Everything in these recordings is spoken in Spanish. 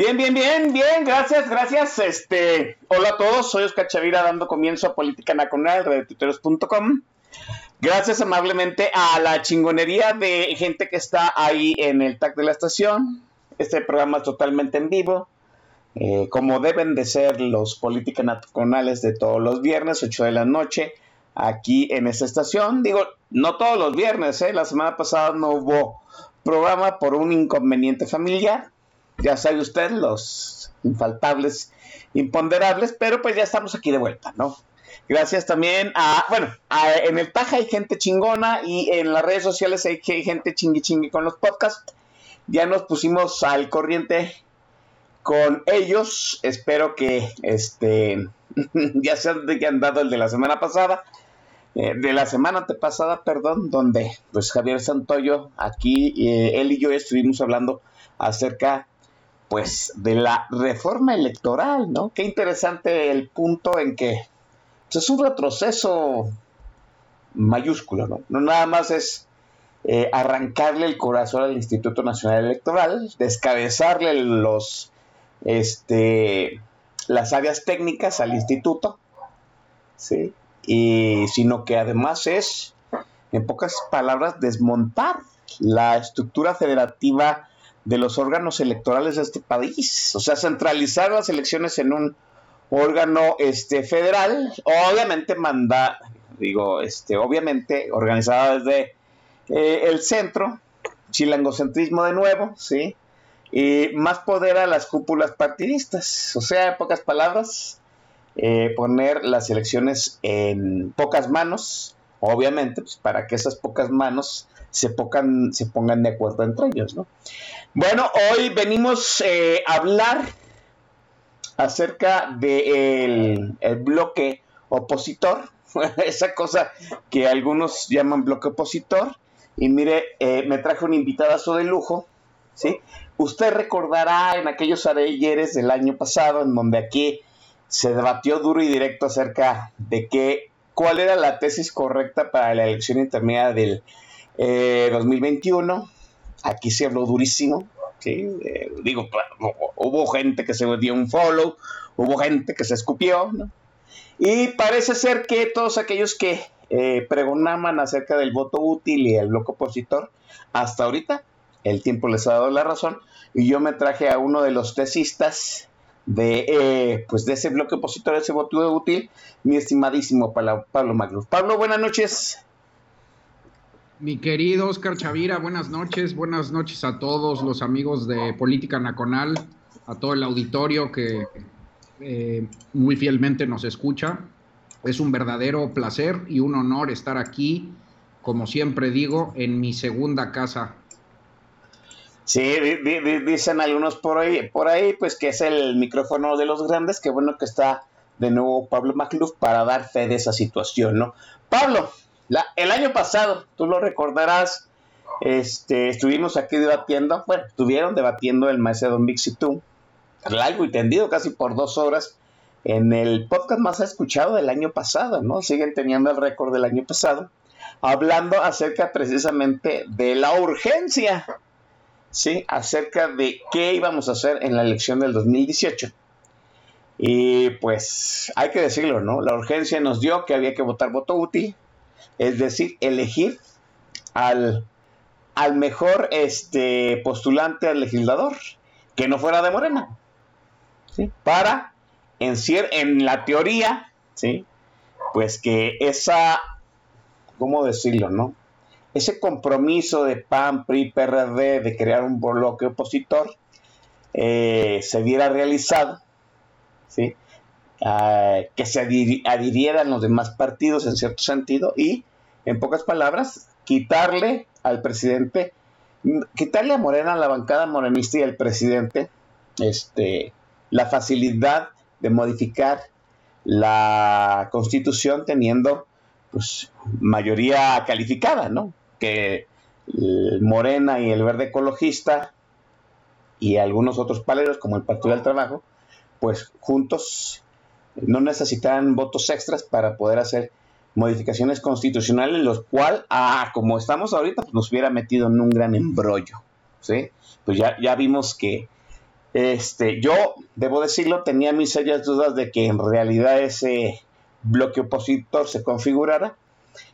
Bien, bien, bien, bien, gracias, gracias. Este, hola a todos, soy Oscar Chavira dando comienzo a Política Nacional, redetiteros.com. Gracias amablemente a la chingonería de gente que está ahí en el tag de la estación. Este programa es totalmente en vivo, eh, como deben de ser los Política Nacionales de todos los viernes, 8 de la noche, aquí en esta estación. Digo, no todos los viernes, ¿eh? la semana pasada no hubo programa por un inconveniente familiar ya sabe usted, los infaltables, imponderables, pero pues ya estamos aquí de vuelta, ¿no? Gracias también a, bueno, en el Taja hay gente chingona y en las redes sociales hay, hay gente chingui chingui con los podcasts. Ya nos pusimos al corriente con ellos. Espero que este ya se han dado el de la semana pasada. Eh, de la semana antepasada, perdón, donde pues Javier Santoyo, aquí, eh, él y yo estuvimos hablando acerca pues de la reforma electoral, ¿no? Qué interesante el punto en que pues, es un retroceso mayúsculo, ¿no? No nada más es eh, arrancarle el corazón al Instituto Nacional Electoral, descabezarle los, este, las áreas técnicas al instituto, ¿sí? Y, sino que además es, en pocas palabras, desmontar la estructura federativa de los órganos electorales de este país. O sea, centralizar las elecciones en un órgano este, federal, obviamente manda, digo, este, obviamente organizada desde eh, el centro, chilangocentrismo de nuevo, ¿sí? Y más poder a las cúpulas partidistas. O sea, en pocas palabras, eh, poner las elecciones en pocas manos, obviamente, pues, para que esas pocas manos se, pongan, se pongan de acuerdo entre ellos, ¿no? Bueno, hoy venimos eh, a hablar acerca del el bloque opositor, esa cosa que algunos llaman bloque opositor. Y mire, eh, me traje un invitadazo de lujo, ¿sí? Usted recordará en aquellos ayeres del año pasado, en donde aquí se debatió duro y directo acerca de qué, cuál era la tesis correcta para la elección intermedia del 2021 eh, Aquí se habló durísimo. Eh, digo, hubo gente que se dio un follow, hubo gente que se escupió. Y parece ser que todos aquellos que eh, pregonaban acerca del voto útil y el bloque opositor, hasta ahorita el tiempo les ha dado la razón. Y yo me traje a uno de los tesistas de, eh, pues de ese bloque opositor, ese voto útil, mi estimadísimo Pablo, Magluf. Pablo, buenas noches. Mi querido Oscar Chavira, buenas noches, buenas noches a todos los amigos de Política Nacional, a todo el auditorio que eh, muy fielmente nos escucha. Es un verdadero placer y un honor estar aquí, como siempre digo, en mi segunda casa. Sí, dicen algunos por ahí, por ahí, pues que es el micrófono de los grandes, qué bueno que está de nuevo Pablo Macluf para dar fe de esa situación, ¿no? Pablo, el año pasado, tú lo recordarás, este, estuvimos aquí debatiendo, bueno, estuvieron debatiendo el maestro Don Vix y tú, largo y tendido, casi por dos horas, en el podcast más escuchado del año pasado, ¿no? Siguen teniendo el récord del año pasado, hablando acerca precisamente de la urgencia, ¿sí? Acerca de qué íbamos a hacer en la elección del 2018. Y pues hay que decirlo, ¿no? La urgencia nos dio que había que votar voto útil, es decir, elegir al, al mejor este, postulante al legislador, que no fuera de Morena, ¿sí? para, en, en la teoría, ¿sí? pues que esa, ¿cómo decirlo, no? Ese compromiso de PAN, PRI, PRD de crear un bloque opositor eh, se viera realizado, ¿sí? Ah, que se adhirieran los demás partidos en cierto sentido y, en pocas palabras, quitarle al presidente, quitarle a Morena, a la bancada morenista y al presidente, este, la facilidad de modificar la constitución teniendo pues, mayoría calificada, ¿no? Que Morena y el Verde Ecologista y algunos otros paleros como el Partido del Trabajo, pues juntos no necesitan votos extras para poder hacer modificaciones constitucionales, los cuales, ah, como estamos ahorita, pues nos hubiera metido en un gran embrollo, ¿sí? Pues ya, ya vimos que, este, yo, debo decirlo, tenía mis serias dudas de que en realidad ese bloque opositor se configurara,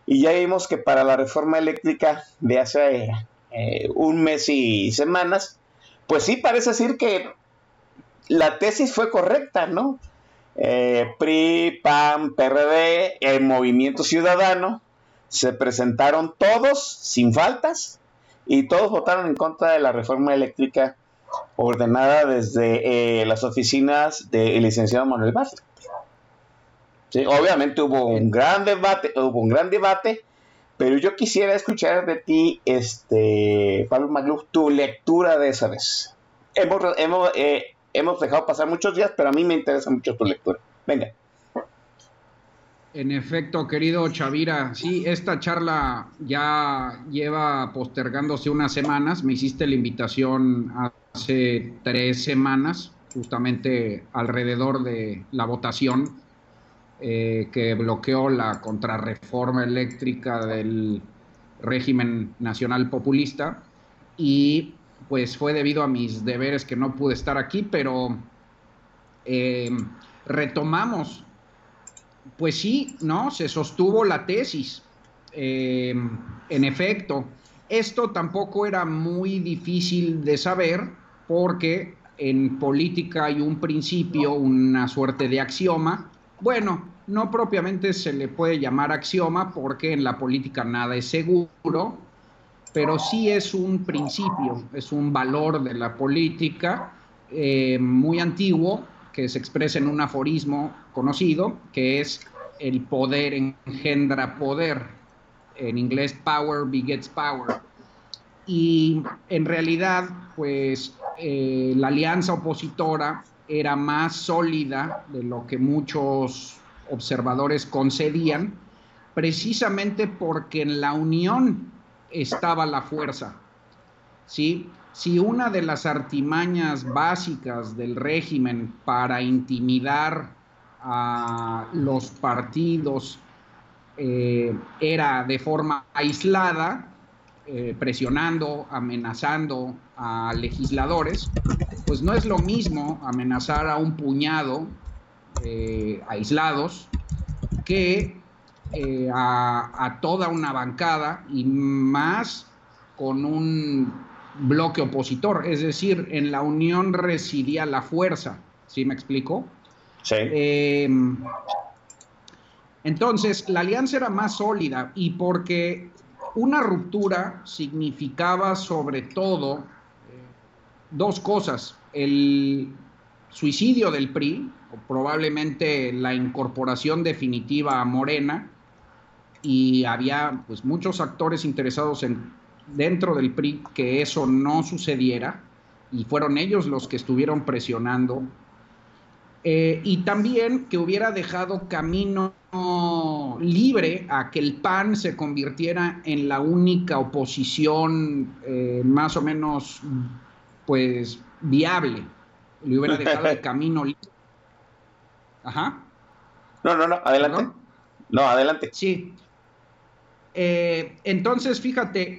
y ya vimos que para la reforma eléctrica de hace eh, un mes y semanas, pues sí parece decir que la tesis fue correcta, ¿no? Eh, PRI, PAN, PRD, el Movimiento Ciudadano, se presentaron todos sin faltas y todos votaron en contra de la reforma eléctrica ordenada desde eh, las oficinas del licenciado Manuel Bartlett. obviamente hubo un gran debate, hubo un gran debate, pero yo quisiera escuchar de ti, este, Pablo Magluf, tu lectura de esa vez. Hemos, hemos, eh, hemos dejado pasar muchos días, pero a mí me interesa mucho tu lectura. Venga. En efecto, querido Chavira, sí, esta charla ya lleva postergándose unas semanas. Me hiciste la invitación hace tres semanas, justamente alrededor de la votación eh, que bloqueó la contrarreforma eléctrica del régimen nacional populista. Y pues fue debido a mis deberes que no pude estar aquí, pero eh, retomamos, pues sí, ¿no? Se sostuvo la tesis. Eh, en efecto, esto tampoco era muy difícil de saber porque en política hay un principio, una suerte de axioma. Bueno, no propiamente se le puede llamar axioma porque en la política nada es seguro, pero sí es un principio, es un valor de la política eh, muy antiguo que se expresa en un aforismo conocido, que es el poder engendra poder. En inglés, power begets power. Y en realidad, pues eh, la alianza opositora era más sólida de lo que muchos observadores concedían, precisamente porque en la unión estaba la fuerza. ¿sí? Si una de las artimañas básicas del régimen para intimidar a los partidos eh, era de forma aislada, eh, presionando, amenazando a legisladores, pues no es lo mismo amenazar a un puñado eh, aislados que eh, a, toda una bancada y más con un bloque opositor. Es decir, en la unión residía la fuerza. ¿Sí me explico? Sí. Em, entonces, la alianza era más sólida y porque una ruptura significaba sobre todo eh, dos cosas. El suicidio del PRI, o probablemente la incorporación definitiva a Morena, y había pues muchos actores interesados en dentro del PRI que eso no sucediera y fueron ellos los que estuvieron presionando. Eh, y también que hubiera dejado camino libre a que el PAN se convirtiera en la única oposición eh, más o menos pues viable. Le hubiera dejado el camino libre ajá. No no no adelante. No adelante. Sí eh, entonces, fíjate,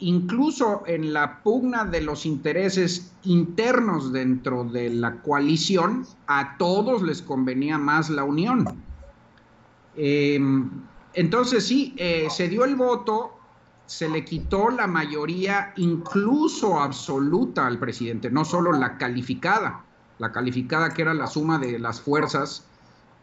incluso en la pugna de los intereses internos dentro de la coalición, a todos les convenía más la unión. Em, Entonces sí, eh, se dio el voto, se le quitó la mayoría incluso absoluta al presidente, no solo la calificada, la calificada que era la suma de las fuerzas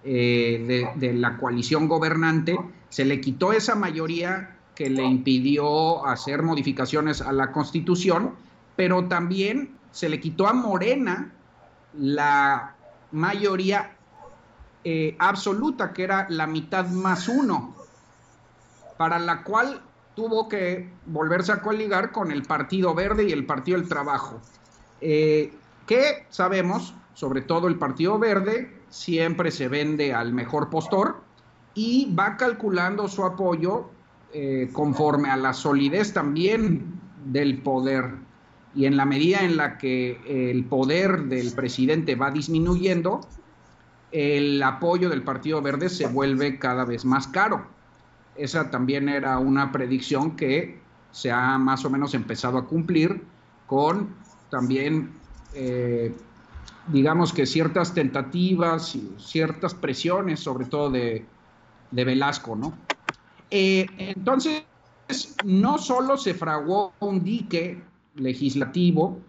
eh, de, la coalición gobernante, se le quitó esa mayoría que le impidió hacer modificaciones a la constitución, pero también se le quitó a Morena la mayoría eh, absoluta, que era la mitad más uno, para la cual tuvo que volverse a coligar con el Partido Verde y el Partido del Trabajo, eh, que sabemos, sobre todo el Partido Verde, siempre se vende al mejor postor y va calculando su apoyo eh, conforme a la solidez también del poder. Y en la medida en la que el poder del presidente va disminuyendo, el apoyo del Partido Verde se vuelve cada vez más caro. Esa también era una predicción que se ha más o menos empezado a cumplir con también, eh, digamos que ciertas tentativas y ciertas presiones, sobre todo de, Velasco, ¿no? Eh, entonces, no solo se fraguó un dique legislativo,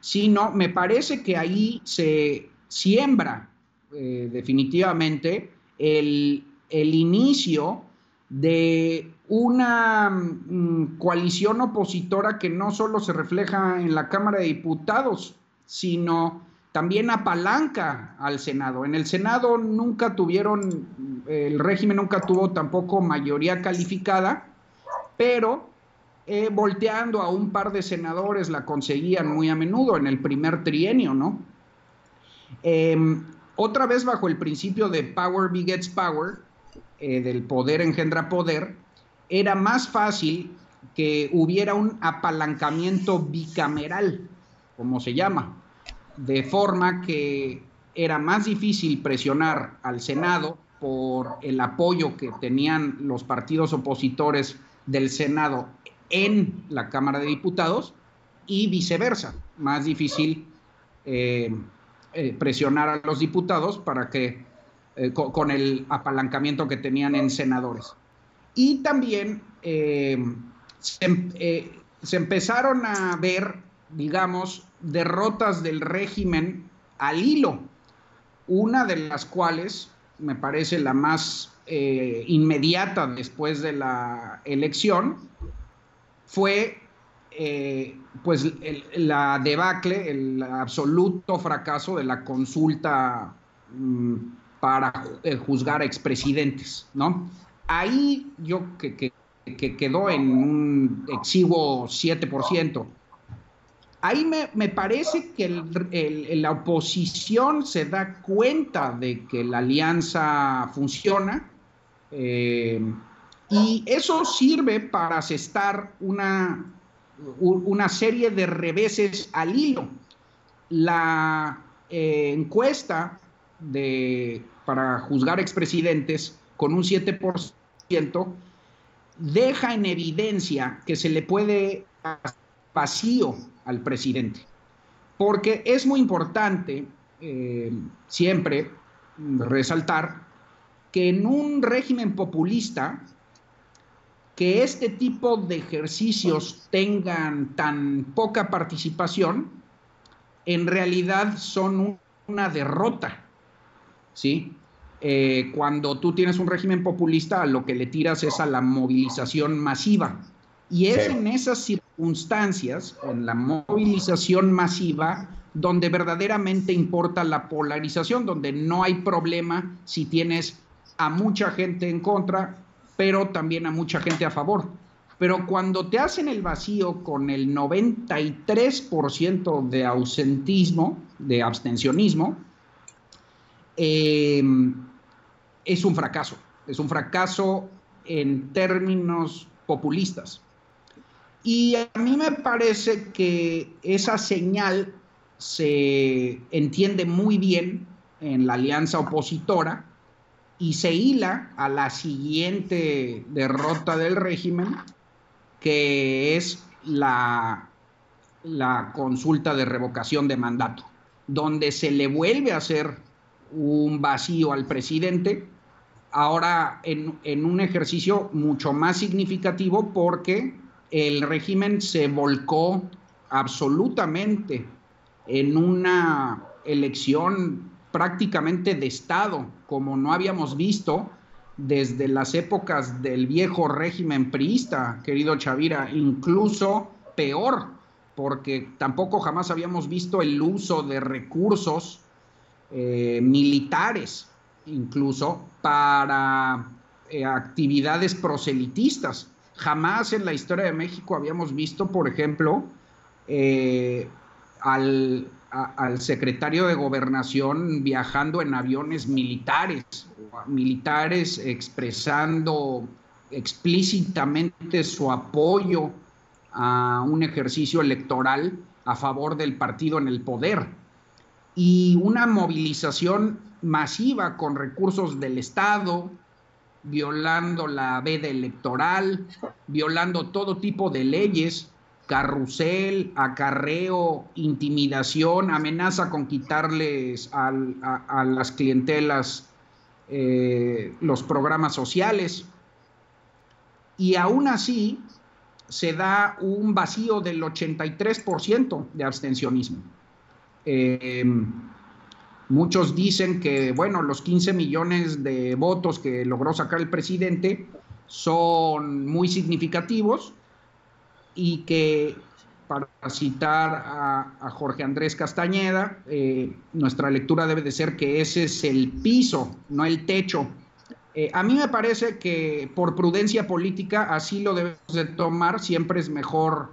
sino me parece que ahí se siembra eh, definitivamente el, inicio de una mm, coalición opositora que no solo se refleja en la Cámara de Diputados, sino también apalanca al Senado. En el Senado nunca tuvieron, el régimen nunca tuvo tampoco mayoría calificada, pero eh, volteando a un par de senadores la conseguían muy a menudo en el primer trienio, ¿no? Em, otra vez bajo el principio de power begets power, eh, del poder engendra poder, era más fácil que hubiera un apalancamiento bicameral, como se llama, de forma que era más difícil presionar al Senado por el apoyo que tenían los partidos opositores del Senado en la Cámara de Diputados y viceversa, más difícil eh, eh, presionar a los diputados para que, eh, con, el apalancamiento que tenían en senadores. Y también se, se, empezaron a ver, digamos, derrotas del régimen al hilo, una de las cuales me parece la más inmediata después de la elección, fue eh, pues la debacle, el absoluto fracaso de la consulta mm, para eh, juzgar a expresidentes, ¿no? Ahí yo que, quedó en un exiguo 7%. Ahí me, parece que la oposición se da cuenta de que la alianza funciona eh, y eso sirve para asestar una una serie de reveses al hilo. La eh, encuesta de, para juzgar expresidentes con un 7% deja en evidencia que se le puede vacío al presidente. Porque es muy importante eh, siempre resaltar que en un régimen populista que este tipo de ejercicios tengan tan poca participación, en realidad son una derrota, ¿sí? Eh, cuando tú tienes un régimen populista, lo que le tiras es a la movilización masiva. Y es en esas circunstancias, en la movilización masiva, donde verdaderamente importa la polarización, donde no hay problema si tienes a mucha gente en contra pero también a mucha gente a favor. Pero cuando te hacen el vacío con el 93% de ausentismo, de abstencionismo, em, es un fracaso. Es un fracaso en términos populistas. Y a mí me parece que esa señal se entiende muy bien en la alianza opositora y se hila a la siguiente derrota del régimen, que es la, la consulta de revocación de mandato, donde se le vuelve a hacer un vacío al presidente ahora en, en un ejercicio mucho más significativo porque el régimen se volcó absolutamente en una elección prácticamente de Estado, como no habíamos visto desde las épocas del viejo régimen priista, querido Chavira, incluso peor, porque tampoco jamás habíamos visto el uso de recursos eh, militares, incluso para eh, actividades proselitistas. Jamás en la historia de México habíamos visto, por ejemplo, eh, al, al, secretario de gobernación viajando en aviones militares, militares expresando explícitamente su apoyo a un ejercicio electoral a favor del partido en el poder. Y una movilización masiva con recursos del Estado, violando la veda electoral, violando todo tipo de leyes, carrusel, acarreo, intimidación, amenaza con quitarles a, las clientelas eh, los programas sociales. Y aún así se da un vacío del 83% de abstencionismo. Eh, muchos dicen que, bueno, los 15 millones de votos que logró sacar el presidente son muy significativos y que, para citar a, Jorge Andrés Castañeda, eh, nuestra lectura debe de ser que ese es el piso, no el techo. Eh, a mí me parece que por prudencia política así lo debemos de tomar, siempre es mejor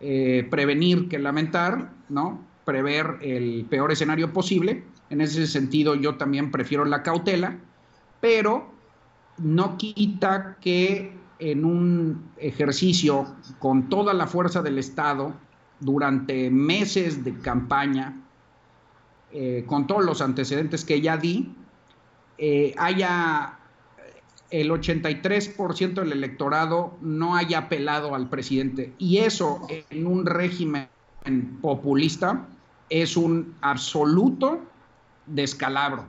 prevenir que lamentar, ¿no? prever el peor escenario posible. En ese sentido, yo también prefiero la cautela, pero no quita que en un ejercicio con toda la fuerza del Estado, durante meses de campaña, eh, con todos los antecedentes que ya di, eh, haya el 83% del electorado no haya apelado al presidente. Y eso en un régimen populista es un absoluto descalabro.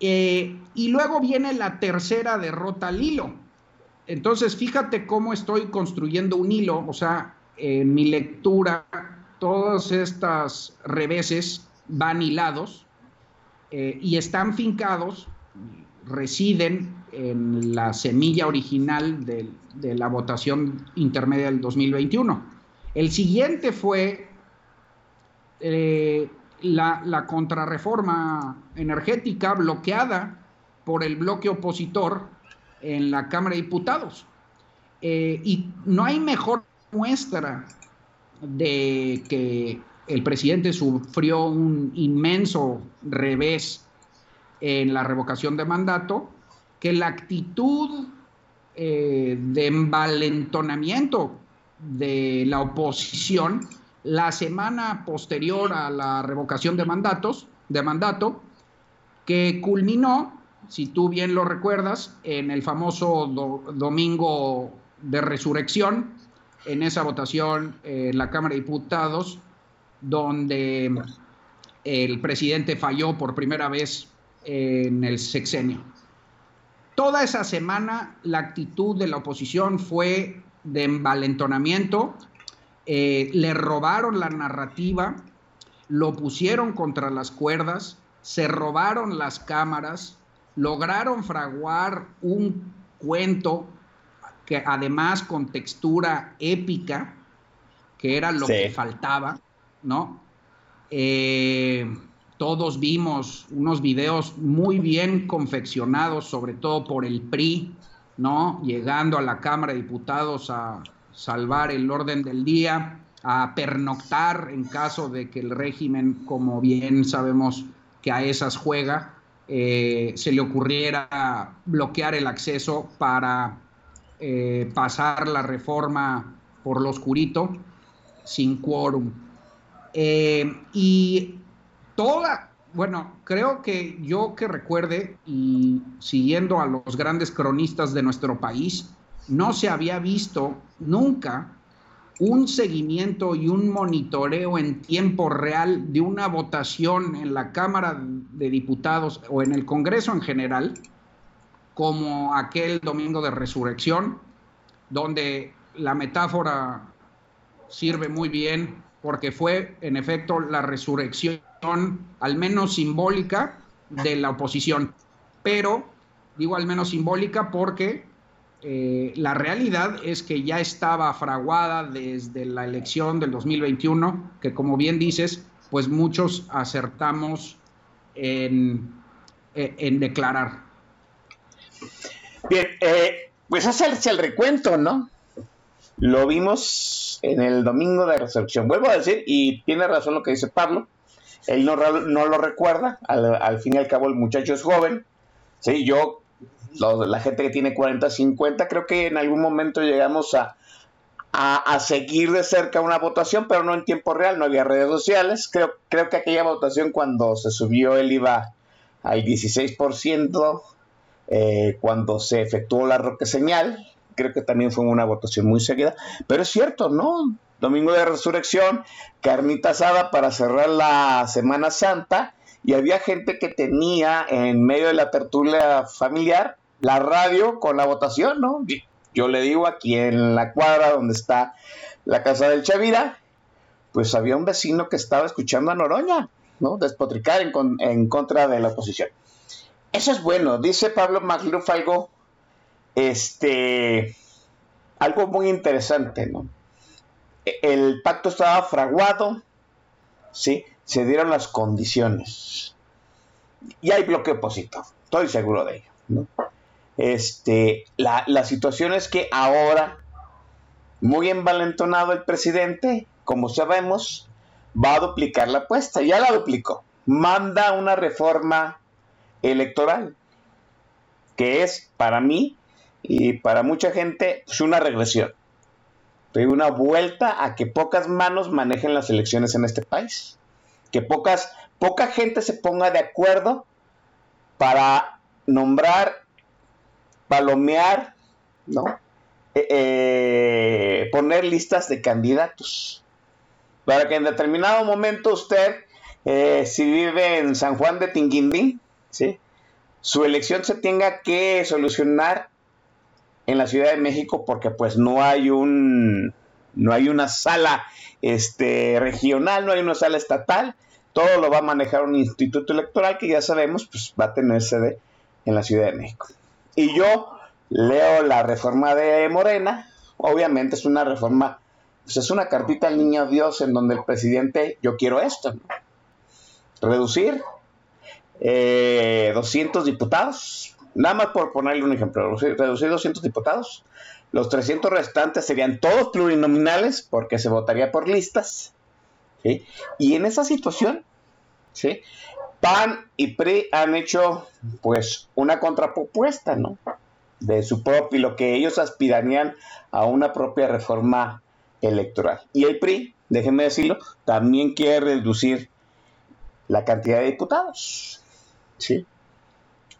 Eh, y luego viene la tercera derrota al hilo. Entonces, fíjate cómo estoy construyendo un hilo, o sea, en mi lectura, todas estas reveses van hilados eh, y están fincados, residen en la semilla original de, la votación intermedia del 2021. El siguiente fue eh, la, la, contrarreforma energética bloqueada por el bloque opositor en la Cámara de Diputados. Eh, y no hay mejor muestra de que el presidente sufrió un inmenso revés en la revocación de mandato que la actitud eh, de envalentonamiento de la oposición la semana posterior a la revocación de mandatos, de mandato, que culminó, si tú bien lo recuerdas, en el famoso domingo de resurrección, en esa votación en la Cámara de Diputados, donde el presidente falló por primera vez en el sexenio. Toda esa semana la actitud de la oposición fue de envalentonamiento, eh, le robaron la narrativa, lo pusieron contra las cuerdas, se robaron las cámaras, lograron fraguar un cuento que además con textura épica, que era lo que faltaba, ¿no? Eh, todos vimos unos videos muy bien confeccionados, sobre todo por el PRI, ¿no? Llegando a la Cámara de Diputados a, salvar el orden del día, a pernoctar en caso de que el régimen, como bien sabemos que a esas juega, eh, se le ocurriera bloquear el acceso para eh, pasar la reforma por lo oscurito sin quórum. Eh, y toda, bueno, creo que yo que recuerde y siguiendo a los grandes cronistas de nuestro país, no se había visto nunca un seguimiento y un monitoreo en tiempo real de una votación en la Cámara de Diputados o en el Congreso en general como aquel domingo de resurrección, donde la metáfora sirve muy bien porque fue en efecto la resurrección, al menos simbólica, de la oposición. Pero digo al menos simbólica porque eh, la realidad es que ya estaba fraguada desde la elección del 2021, que como bien dices, pues muchos acertamos en, eh, declarar. Bien, eh, pues es el recuento, ¿no? Lo vimos en el domingo de resurrección. Vuelvo a decir, y tiene razón lo que dice Pablo, él no, no lo recuerda, al, fin y al cabo el muchacho es joven, ¿sí? Yo, la gente que tiene 40, 50, creo que en algún momento llegamos a, a, seguir de cerca una votación, pero no en tiempo real, no había redes sociales. Creo, creo que aquella votación cuando se subió el IVA al 16%, eh, cuando se efectuó la roque señal, creo que también fue una votación muy seguida, pero es cierto, ¿no? Domingo de Resurrección, carnita asada para cerrar la Semana Santa, y había gente que tenía en medio de la tertulia familiar la radio con la votación, ¿no? Yo le digo aquí en la cuadra donde está la casa del Chavira, pues había un vecino que estaba escuchando a Noroña, ¿no? Despotricar en, contra de la oposición. Eso es bueno, dice Pablo Magluf algo, este, algo muy interesante, ¿no? El pacto estaba fraguado, ¿sí? Se dieron las condiciones. Y hay bloque opositor, estoy seguro de ello, ¿no? Este, la, situación es que ahora, muy envalentonado el presidente, como sabemos, va a duplicar la apuesta. Ya la duplicó. Manda una reforma electoral, que es para mí y para mucha gente es una regresión. Una vuelta a que pocas manos manejen las elecciones en este país. Que pocas, poca gente se ponga de acuerdo para nombrar palomear, ¿no? Eh, eh, poner listas de candidatos. Para que en determinado momento usted, eh, si vive en San Juan de Tinguindín, ¿sí? su elección se tenga que solucionar en la Ciudad de México porque pues no hay un no hay una sala este, regional, no hay una sala estatal, todo lo va a manejar un instituto electoral que ya sabemos pues va a tener sede en la Ciudad de México. Y yo leo la reforma de Morena, obviamente es una reforma, pues es una cartita al niño Dios en donde el presidente, yo quiero esto, reducir 200 eh, diputados, nada más por ponerle un ejemplo, reducir 200 diputados, los 300 restantes serían todos plurinominales porque se votaría por listas, y en esa situación, ¿sí? PAN y PRI han hecho pues una contrapropuesta, ¿no? De su propio, lo que ellos aspirarían a una propia reforma electoral. Y el PRI, déjenme decirlo, también quiere reducir la cantidad de diputados. ¿Sí?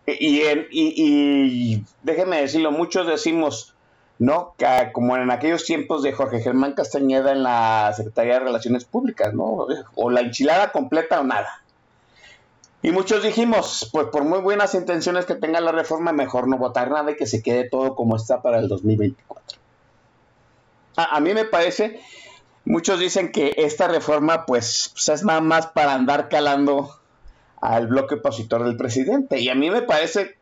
Y, y, déjenme decirlo, muchos decimos, ¿no? Que, como en aquellos tiempos de Jorge Germán Castañeda en la Secretaría de Relaciones Públicas, ¿no? O la enchilada completa o nada. Y muchos dijimos, pues por muy buenas intenciones que tenga la reforma, mejor no votar nada y que se quede todo como está para el 2024. A, mí me parece, muchos dicen que esta reforma pues, pues, es nada más para andar calando al bloque opositor del presidente. Y a mí me parece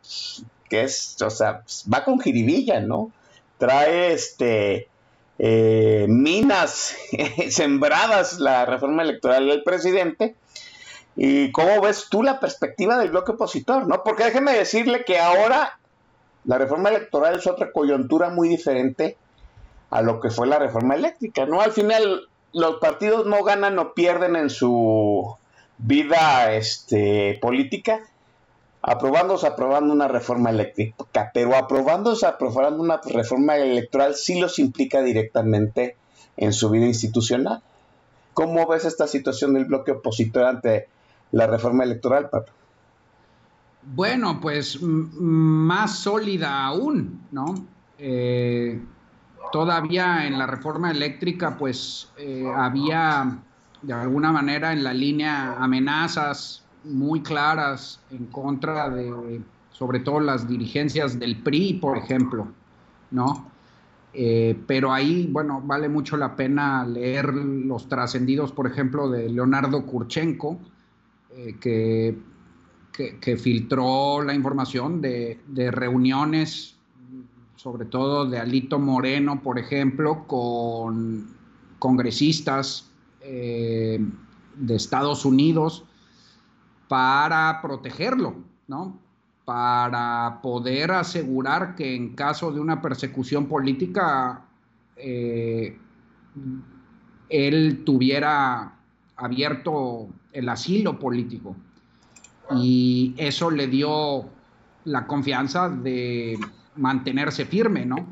que es, o sea, va con jiribilla, ¿no? Trae este eh, minas sembradas la reforma electoral del presidente ¿Y cómo ves tú la perspectiva del bloque opositor? ¿no? Porque déjeme decirle que ahora la reforma electoral es otra coyuntura muy diferente a lo que fue la reforma eléctrica. ¿no? Al final los partidos no ganan o pierden en su vida este, política aprobándose aprobando una reforma eléctrica, pero aprobándose aprobando una reforma electoral sí los implica directamente en su vida institucional. ¿Cómo ves esta situación del bloque opositor ante la reforma electoral, Pablo? Bueno, pues más sólida aún, ¿no? Eh, todavía en la reforma eléctrica, pues eh, había de alguna manera en la línea amenazas muy claras en contra de sobre todo las dirigencias del PRI, por ejemplo, ¿no? Eh, pero ahí, bueno, vale mucho la pena leer los trascendidos, por ejemplo, de Leonardo Kurchenko, eh, que, filtró la información de, de, reuniones, sobre todo de Alito Moreno, por ejemplo, con congresistas eh, de Estados Unidos para protegerlo, ¿no? para poder asegurar que en caso de una persecución política eh, él tuviera abierto el asilo político. Y eso le dio la confianza de mantenerse firme, ¿no?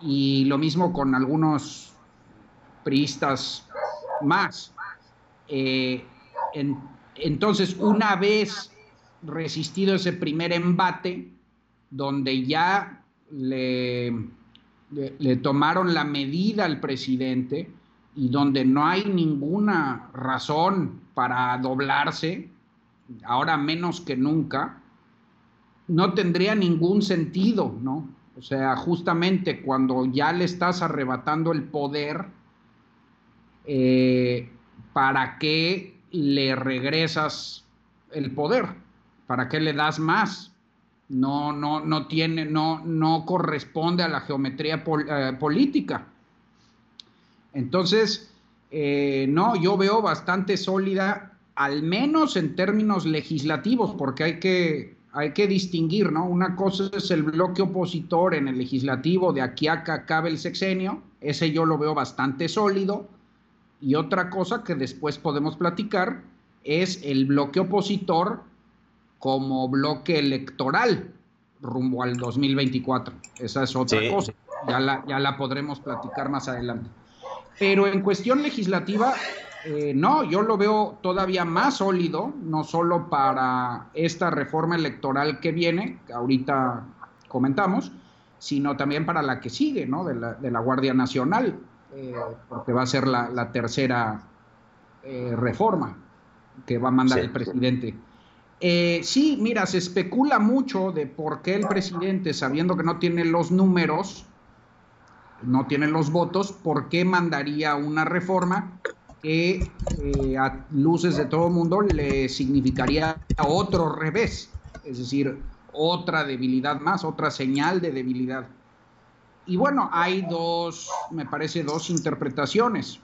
Y lo mismo con algunos priistas más. Eh, entonces, una vez resistido ese primer embate, donde ya le, le, tomaron la medida al presidente y donde no hay ninguna razón para doblarse, ahora menos que nunca, no tendría ningún sentido, ¿no? O sea, justamente cuando ya le estás arrebatando el poder, eh, ¿para qué le regresas el poder? ¿Para qué le das más? No, no, no tiene, no, no corresponde a la geometría eh, política. Entonces, eh, no, yo veo bastante sólida, al menos en términos legislativos, porque hay que, hay que distinguir, ¿no? Una cosa es el bloque opositor en el legislativo de aquí a que acabe el sexenio, ese yo lo veo bastante sólido, y otra cosa que después podemos platicar es el bloque opositor como bloque electoral rumbo al 2024. Esa es otra cosa. Ya la, ya la podremos platicar más adelante. Pero en cuestión legislativa, eh, no, yo lo veo todavía más sólido, no solo para esta reforma electoral que viene, que ahorita comentamos, sino también para la que sigue, ¿no? De la, de la Guardia Nacional, eh, porque va a ser la, tercera eh, reforma que va a mandar el presidente. Eh, sí, mira, se especula mucho de por qué el presidente, sabiendo que no tiene los números, no tiene los votos, por qué mandaría una reforma que eh, a luces de todo el mundo le significaría otro revés, es decir, otra debilidad más, otra señal de debilidad. Y bueno, hay dos, me parece, dos interpretaciones.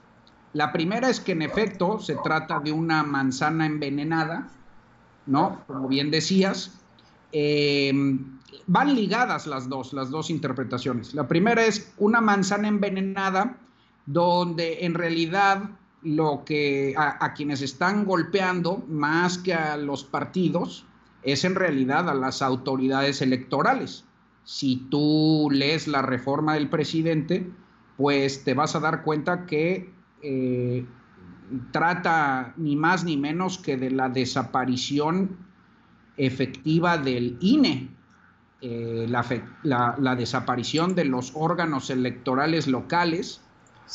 La primera es que en efecto se trata de una manzana envenenada, ¿no? Como bien decías, eh, van ligadas las dos, las dos interpretaciones. La primera es una manzana envenenada donde en realidad lo que a, quienes están golpeando más que a los partidos es en realidad a las autoridades electorales. Si tú lees la reforma del presidente, pues te vas a dar cuenta que eh, trata ni más ni menos que de la desaparición efectiva del INE, eh, la, desaparición de los órganos electorales locales,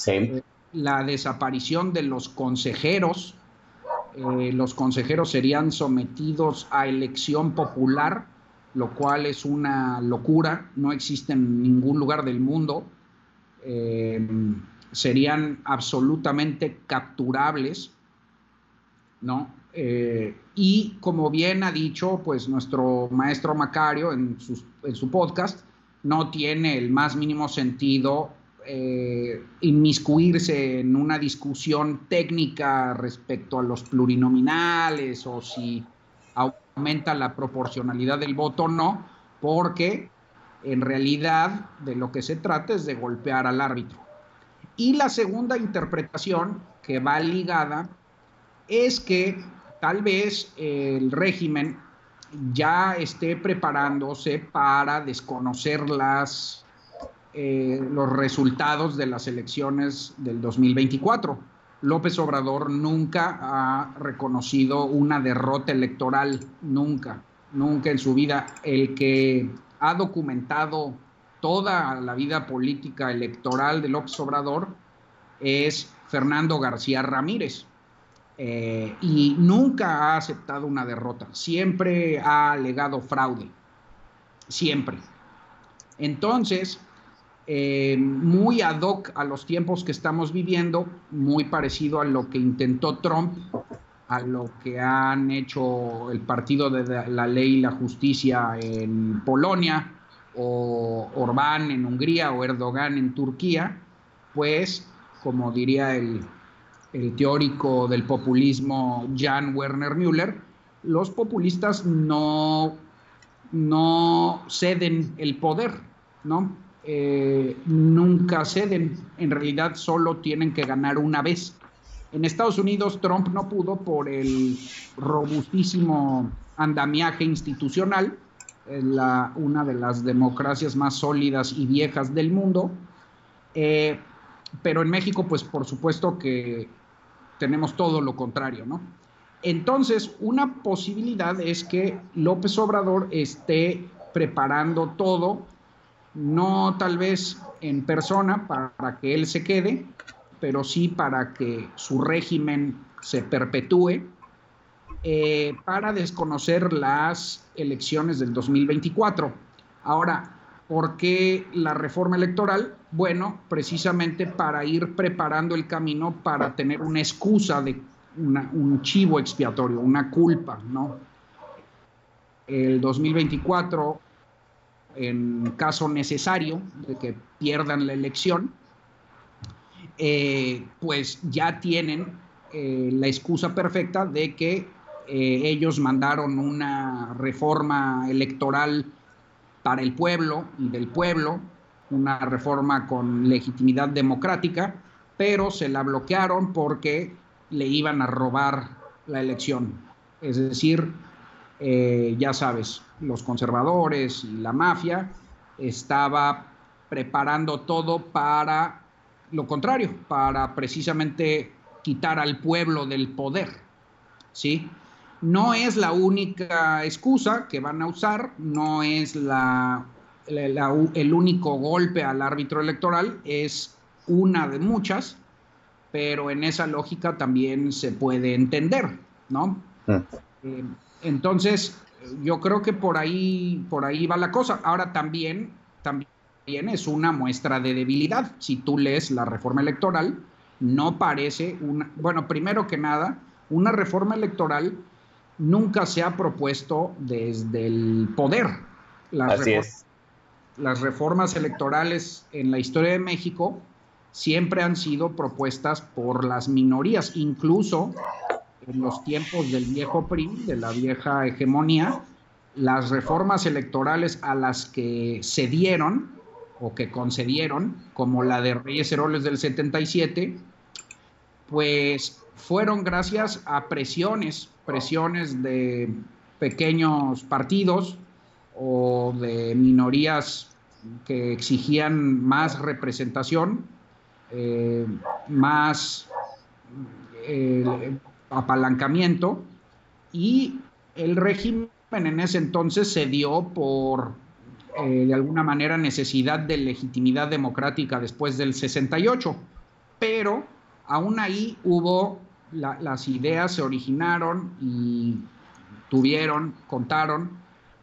eh, la desaparición de los consejeros, eh, los consejeros serían sometidos a elección popular, lo cual es una locura, no existe en ningún lugar del mundo serían absolutamente capturables, ¿no? Eh, y como bien ha dicho, pues nuestro maestro Macario en, su podcast, no tiene el más mínimo sentido eh, inmiscuirse en una discusión técnica respecto a los plurinominales o si aumenta la proporcionalidad del voto o no, porque en realidad de lo que se trata es de golpear al árbitro. Y la segunda interpretación que va ligada es que tal vez el régimen ya esté preparándose para desconocer eh, los resultados de las elecciones del 2024. López Obrador nunca ha reconocido una derrota electoral, nunca, nunca en su vida. El que ha documentado toda la vida política electoral de López Obrador es Fernando García Ramírez. Eh, y nunca ha aceptado una derrota, siempre ha alegado fraude, siempre. Entonces, eh, muy ad hoc a los tiempos que estamos viviendo, muy parecido a lo que intentó Trump, a lo que han hecho el Partido de la Ley y la Justicia en Polonia, o Orbán en Hungría, o Erdogan en Turquía, pues, como diría el, el teórico del populismo Jan Werner Müller, los populistas no, no ceden el poder, ¿no? Eh, nunca ceden, en realidad solo tienen que ganar una vez. En Estados Unidos Trump no pudo por el robustísimo andamiaje institucional, una de las democracias más sólidas y viejas del mundo, eh, pero en México pues por supuesto que tenemos todo lo contrario, ¿no? Entonces, una posibilidad es que López Obrador esté preparando todo no tal vez en persona para que él se quede, pero sí para que su régimen se perpetúe, eh, para desconocer las elecciones del 2024. Ahora, ¿por qué la reforma electoral? Bueno, precisamente para ir preparando el camino para tener una excusa de un chivo expiatorio, una culpa, ¿no? El 2024 en caso necesario de que pierdan la elección, eh, pues ya tienen eh, la excusa perfecta de que eh, ellos mandaron una reforma electoral para el pueblo y del pueblo, una reforma con legitimidad democrática, pero se la bloquearon porque le iban a robar la elección. Es decir, ya sabes, los conservadores y la mafia, estaba preparando todo para lo contrario, para precisamente quitar al pueblo del poder. ¿sí? No es la única excusa que van a usar, no es la, el único golpe al árbitro electoral, es una de muchas, pero en esa lógica también se puede entender, ¿no? Ah. Eh, entonces, yo creo que por ahí, por ahí va la cosa. Ahora también, también es una muestra de debilidad. Si tú lees la reforma electoral, no parece una, bueno, primero que nada, una reforma electoral nunca se ha propuesto desde el poder. Las Así es. Las reformas electorales en la historia de México siempre han sido propuestas por las minorías, incluso en los tiempos del viejo PRI, de la vieja hegemonía, las reformas electorales a las que se dieron o que concedieron, como la de Reyes Heroles del 77, pues fueron gracias a presiones, presiones de pequeños partidos o de minorías que exigían más representación, eh, más apalancamiento y el régimen en ese entonces se dio por, eh, de alguna manera, necesidad de legitimidad democrática después del 68, pero aún ahí hubo, las ideas se originaron y tuvieron, contaron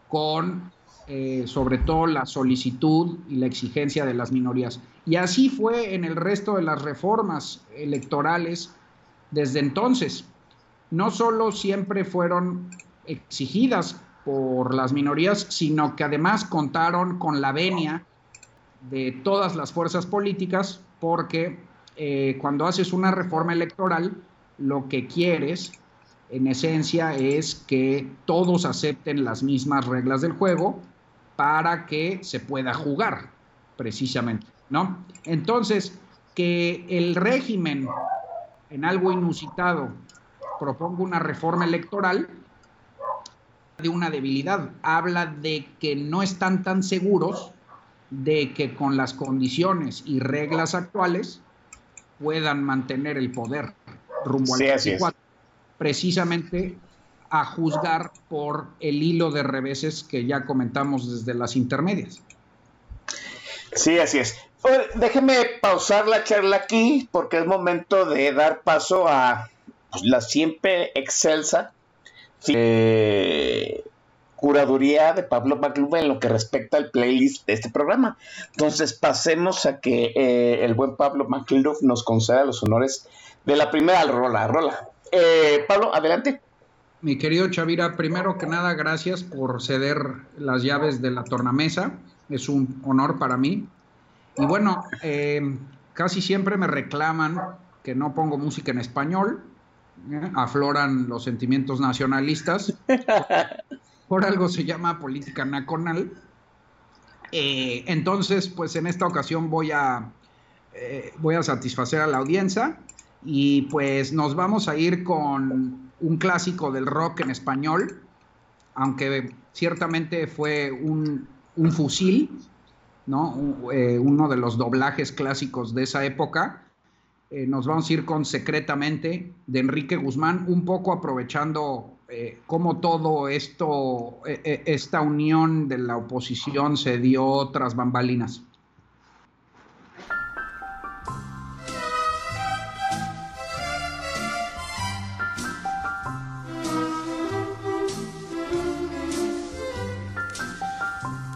con eh, sobre todo la solicitud y la exigencia de las minorías. Y así fue en el resto de las reformas electorales desde entonces no solo siempre fueron exigidas por las minorías, sino que además contaron con la venia de todas las fuerzas políticas, porque eh, cuando haces una reforma electoral, lo que quieres, en esencia, es que todos acepten las mismas reglas del juego para que se pueda jugar, precisamente, ¿no? Entonces, que el régimen, en algo inusitado, propongo una reforma electoral de una debilidad. Habla de que no están tan seguros de que con las condiciones y reglas actuales puedan mantener el poder rumbo al 24, precisamente a juzgar por el hilo de reveses que ya comentamos desde las intermedias. Sí, así es. Déjeme pausar la charla aquí porque es momento de dar paso a la siempre excelsa eh, curaduría de Pablo McLuhan en lo que respecta al playlist de este programa. Entonces pasemos a que eh, el buen Pablo McLuhan nos conceda los honores de la primera rola. rola. Eh, Pablo, adelante. Mi querido Chavira, primero que nada, gracias por ceder las llaves de la tornamesa. Es un honor para mí. Y bueno, eh, casi siempre me reclaman que no pongo música en español. ¿eh? Afloran los sentimientos nacionalistas. Por algo se llama política nacional. Eh, entonces, pues en esta ocasión voy a, voy a satisfacer a la audiencia y pues nos vamos a ir con un clásico del rock en español, aunque ciertamente fue un, fusil, ¿no? Eh, uno de los doblajes clásicos de esa época. Eh, nos vamos a ir con Secretamente de Enrique Guzmán, un poco aprovechando eh, cómo todo esto, esta unión de la oposición se dio tras bambalinas.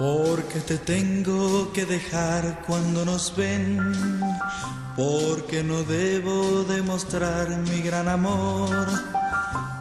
Porque te tengo que dejar cuando nos ven, porque no debo demostrar mi gran amor,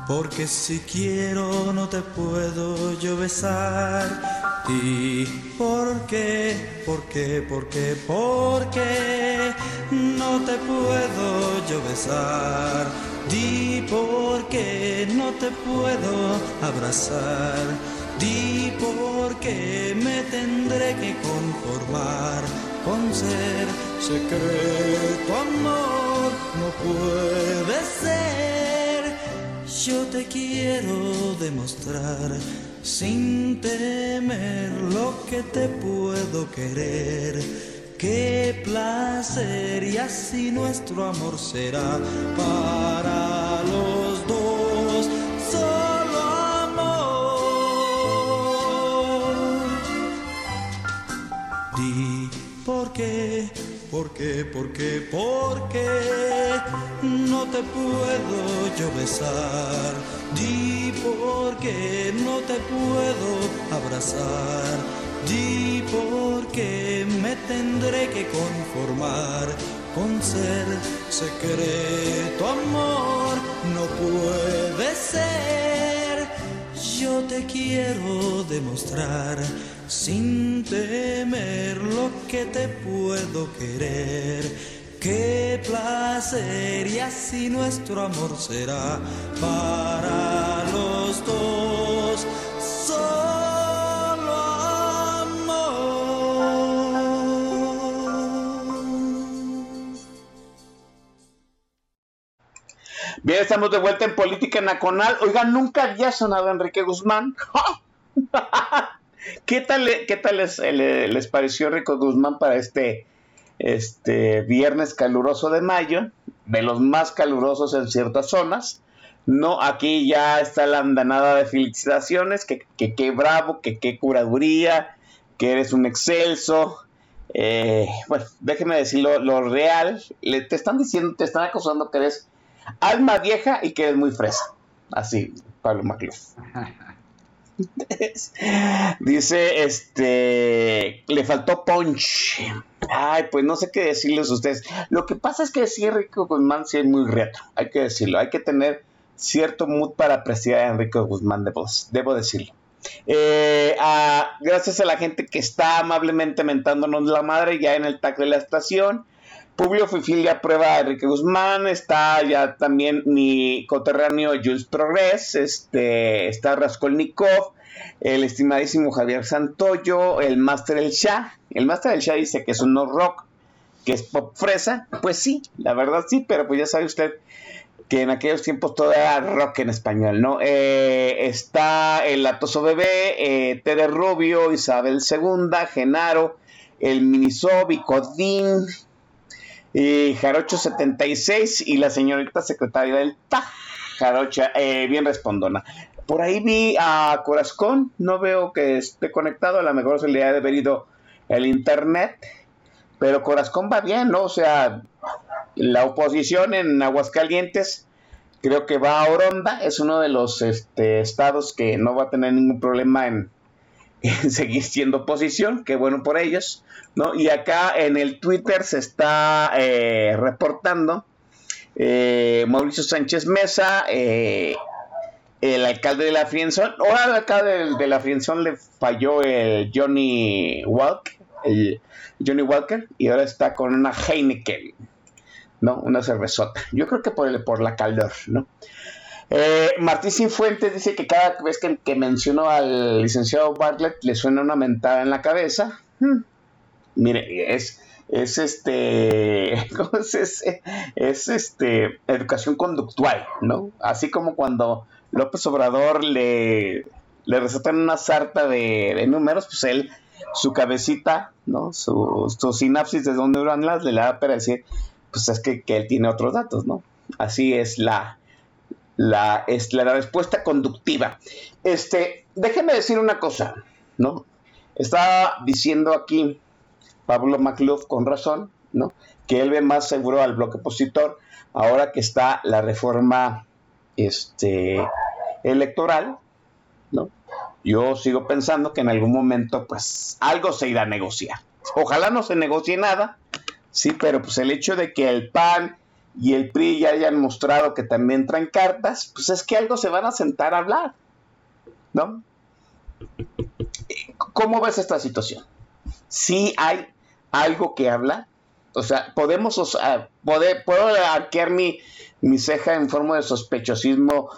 porque si quiero no te puedo yo besar. ¿Y por qué? ¿Por qué? ¿Por qué? ¿Por qué no te puedo yo besar? Di por qué no te puedo abrazar Di por qué me tendré que conformar con ser secreto amor, no puede ser. Yo te quiero demostrar sin temer lo que te puedo querer. Qué placer y así nuestro amor será para los ¿Por qué? ¿Por qué? ¿Por qué? ¿Por qué no te puedo yo besar? Di por qué no te puedo abrazar. Di por qué me tendré que conformar con ser secreto amor. No puede ser. Yo te quiero demostrar sin temer lo que te puedo querer. Qué placer y así nuestro amor será para los dos. Bien, estamos de vuelta en Política Nacional. Oigan, nunca había sonado Enrique Guzmán. ¿Qué tal, qué tal les, les, pareció Rico Guzmán para este, este viernes caluroso de mayo? De los más calurosos en ciertas zonas. No, aquí ya está la andanada de felicitaciones, que qué bravo, que qué curaduría, que eres un excelso. Eh, bueno, déjeme decirlo, lo real, le, te están diciendo, te están acusando que eres alma vieja y que eres muy fresa. Así, Pablo Macluf. Dice, este, le faltó punch. Ay, pues no sé qué decirles a ustedes. Lo que pasa es que sí, Enrique Guzmán sí es muy reto, hay que decirlo. Hay que tener cierto mood para apreciar a Enrique Guzmán de voz, debo decirlo. Eh, gracias a la gente que está amablemente mentándonos la madre ya en el tag de la estación. Publio Fifilia prueba Enrique Guzmán, está ya también mi coterráneo Jules Progress, este, está Raskolnikov, el estimadísimo Javier Santoyo, el Master El Shah. El Master El Shah dice que es un no rock, que es pop fresa. Pues sí, la verdad sí, pero pues ya sabe usted que en aquellos tiempos todo era rock en español, ¿no? Eh, está el Latoso Bebé, eh, Tere Rubio, Isabel II, Genaro, el Miniso, Codín, y Jarocho 76 y la señorita secretaria del TAJ, Jarocha, eh, bien respondona. Por ahí vi a Corazón, no veo que esté conectado, a lo mejor se le ha de haber ido el internet, pero Corazón va bien, ¿no? O sea, la oposición en Aguascalientes Creo que va a Oronda, es uno de los este, estados que no va a tener ningún problema en seguir siendo oposición, qué bueno por ellos, ¿no? Y acá en el Twitter se está eh, reportando eh, Mauricio Sánchez Mesa, eh, el alcalde de la Frienzón, ahora al alcalde de, la Frienzón le falló el Johnny Walker, el Johnny Walker, y ahora está con una Heineken, ¿no? Una cervezota. Yo creo que por, el, por la calor, ¿no? Eh, Martín Sinfuentes dice que cada vez que, que menciono al licenciado Bartlett le suena una mentada en la cabeza. Hmm. Mire, es, es este, ¿cómo es, ese? es este, educación conductual, ¿no? Así como cuando López Obrador le, le recetan una sarta de, de números, pues él, su cabecita, ¿no? Su, su sinapsis de donde las le da para decir, pues es que, que él tiene otros datos, ¿no? Así es la, la, es la respuesta conductiva. Este, déjeme decir una cosa, ¿no? Está diciendo aquí Pablo MacLuff con razón, ¿no? Que él ve más seguro al bloque opositor ahora que está la reforma este, electoral, ¿no? Yo sigo pensando que en algún momento, pues, algo se irá a negociar. Ojalá no se negocie nada, sí, pero pues el hecho de que el PAN y el PRI ya hayan mostrado que también traen cartas, pues es que algo se van a sentar a hablar, ¿no? ¿Cómo ves esta situación? ¿Sí hay algo que habla? O sea, podemos, poder, puedo arquear mi, mi ceja en forma de sospechosismo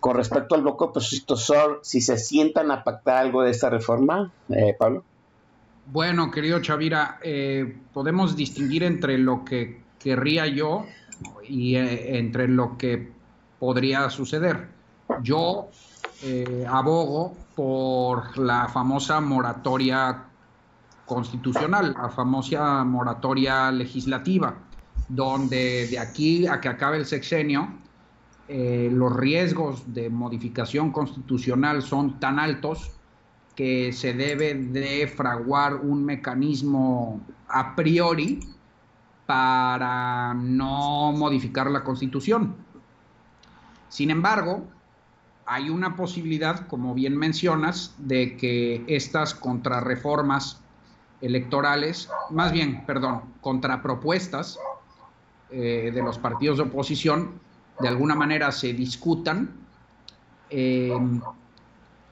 con respecto al bloque opositor si se sientan a pactar algo de esta reforma, eh, Pablo. Bueno, querido Chavira, eh, podemos distinguir entre lo que querría yo y eh, entre lo que podría suceder. Yo eh, abogo por la famosa moratoria constitucional, la famosa moratoria legislativa, donde de aquí a que acabe el sexenio, eh, los riesgos de modificación constitucional son tan altos que se debe de fraguar un mecanismo a priori para no modificar la constitución. Sin embargo, hay una posibilidad, como bien mencionas, de que estas contrarreformas electorales, más bien, perdón, contrapropuestas eh, de los partidos de oposición, de alguna manera se discutan, eh,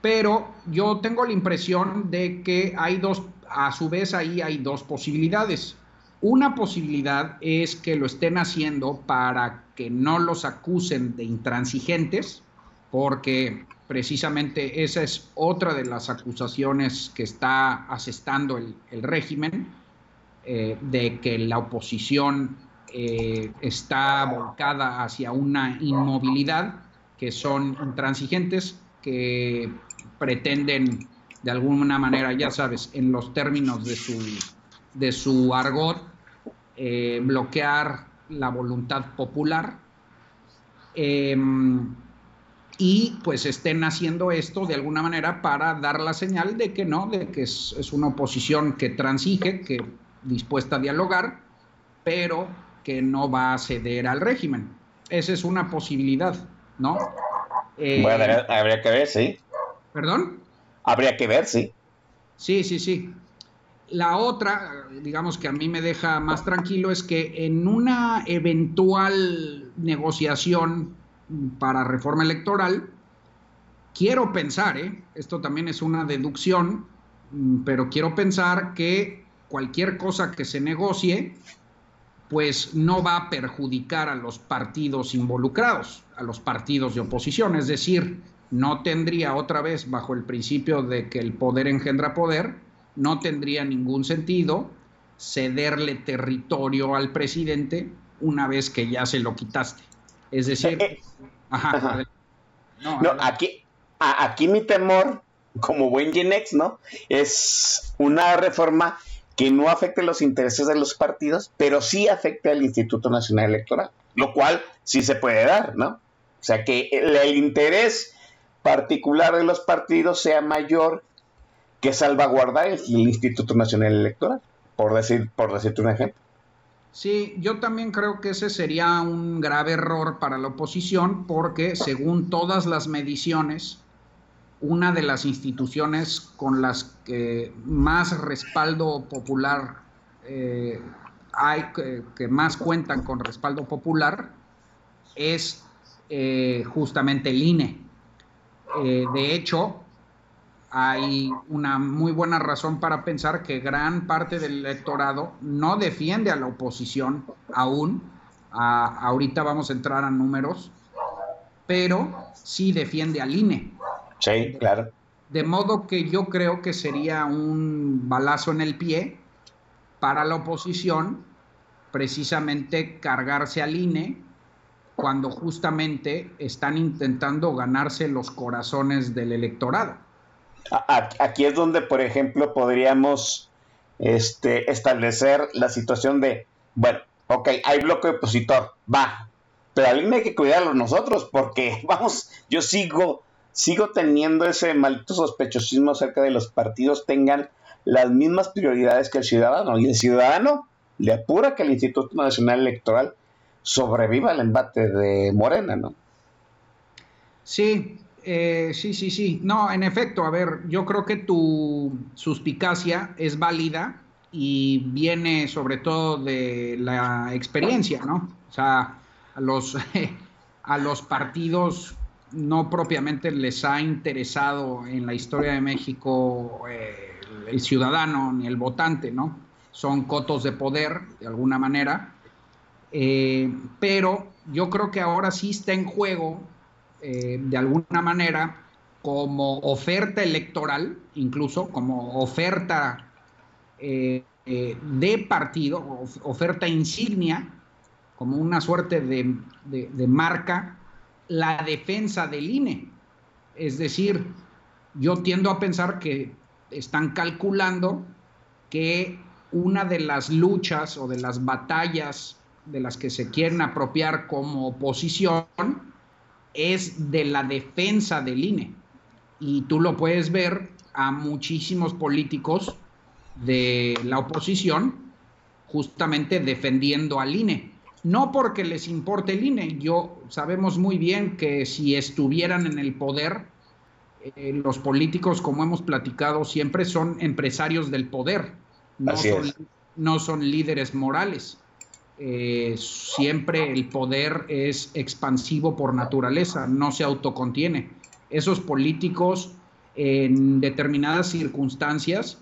pero yo tengo la impresión de que hay dos, a su vez ahí hay dos posibilidades. Una posibilidad es que lo estén haciendo para que no los acusen de intransigentes, porque precisamente esa es otra de las acusaciones que está asestando el, régimen, eh, de que la oposición eh, está volcada hacia una inmovilidad, que son intransigentes, que pretenden de alguna manera, ya sabes, en los términos de su, de su argot, eh, bloquear la voluntad popular eh, y pues estén haciendo esto de alguna manera para dar la señal de que no, de que es, es, una oposición que transige, que dispuesta a dialogar, pero que no va a ceder al régimen. Esa es una posibilidad, ¿no? Eh, bueno, habría que ver, sí. ¿Perdón? Habría que ver, sí. Sí, sí, sí. La otra, digamos que a mí me deja más tranquilo, es que en una eventual negociación para reforma electoral, quiero pensar, ¿eh? esto también es una deducción, pero quiero pensar que cualquier cosa que se negocie, pues no va a perjudicar a los partidos involucrados, a los partidos de oposición, es decir, no tendría otra vez bajo el principio de que el poder engendra poder, no tendría ningún sentido cederle territorio al presidente una vez que ya se lo quitaste. Es decir, eh, ajá, ajá. No, no aquí, a, aquí mi temor, como buen Genex, ¿no? Es una reforma que no afecte los intereses de los partidos, pero sí afecte al Instituto Nacional Electoral, lo cual sí se puede dar, ¿no? O sea, que el, el interés particular de los partidos sea mayor que salvaguardar el, el, Instituto Nacional Electoral, por decir, por decirte un ejemplo. Sí, yo también creo que ese sería un grave error para la oposición porque según todas las mediciones, una de las instituciones con las que más respaldo popular eh, hay, que, más cuentan con respaldo popular, es eh, justamente el INE. Eh, de hecho, hay una muy buena razón para pensar que gran parte del electorado no defiende a la oposición aún. ahorita vamos a entrar a números, pero sí defiende al INE. Sí, claro. De modo que yo creo que sería un balazo en el pie para la oposición precisamente cargarse al INE cuando justamente están intentando ganarse los corazones del electorado. Aquí es donde, por ejemplo, podríamos este, establecer la situación de, bueno, ok, hay bloque opositor, va, pero al INE hay que cuidarlo nosotros porque, vamos, yo sigo, sigo teniendo ese maldito sospechosismo acerca de los partidos tengan las mismas prioridades que el ciudadano y el ciudadano le apura que el Instituto Nacional Electoral sobreviva al embate de Morena, ¿no? Sí, eh, sí, sí, sí. No, en efecto, a ver, yo creo que tu suspicacia es válida y viene sobre todo de la experiencia, ¿no? O sea, a los, a los partidos no propiamente les ha interesado en la historia de México eh, el ciudadano ni el votante, ¿no? Son cotos de poder, de alguna manera. Eh, pero yo creo que ahora sí está en juego eh, de alguna manera como oferta electoral, incluso como oferta eh, eh, de partido, oferta insignia, como una suerte de, de, marca, la defensa del INE. Es decir, yo tiendo a pensar que están calculando que una de las luchas o de las batallas de las que se quieren apropiar como oposición es de la defensa del INE. Y tú lo puedes ver a muchísimos políticos de la oposición justamente defendiendo al INE. No porque les importe el INE, yo sabemos muy bien que si estuvieran en el poder, eh, los políticos, como hemos platicado siempre, son empresarios del poder, no, son, no son líderes morales. Eh, siempre el poder es expansivo por naturaleza, no se autocontiene. Esos políticos en determinadas circunstancias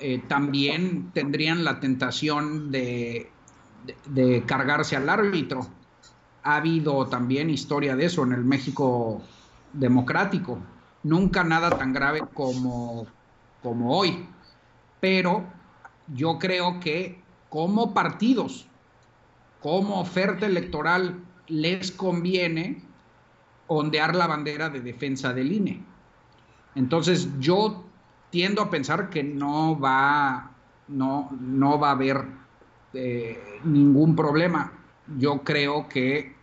eh, también tendrían la tentación de, cargarse al árbitro. Ha habido también historia de eso en el México democrático. Nunca nada tan grave como hoy. Pero yo creo que como partidos, como oferta electoral, les conviene ondear la bandera de defensa del INE. Entonces yo tiendo a pensar que no va, no, no va a haber eh, ningún problema. Yo creo que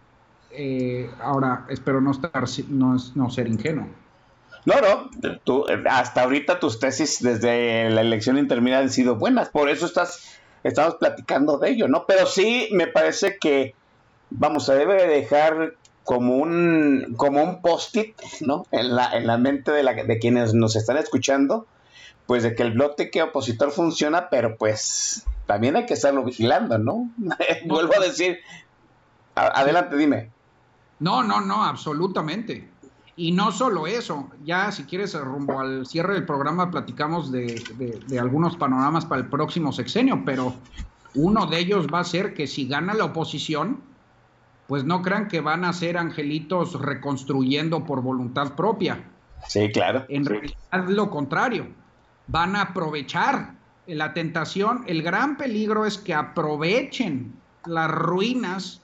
eh, ahora espero no estar no, no ser ingenuo. No, no, tú, hasta ahorita tus tesis desde la elección intermedia han sido buenas, por eso estás estamos platicando de ello, ¿no? Pero sí me parece que, vamos, se debe dejar como un, como un post-it, ¿no? En la, en la mente de, la, de quienes nos están escuchando, pues de que el bloque opositor funciona, pero pues también hay que estarlo vigilando, ¿no? Vuelvo a decir, adelante, dime. No, no, no, absolutamente. Y no solo eso, ya si quieres rumbo al cierre del programa platicamos de, algunos panoramas para el próximo sexenio, pero uno de ellos va a ser que si gana la oposición, pues no crean que van a ser angelitos reconstruyendo por voluntad propia. Sí, claro. En realidad lo contrario, van a aprovechar la tentación, el gran peligro es que aprovechen las ruinas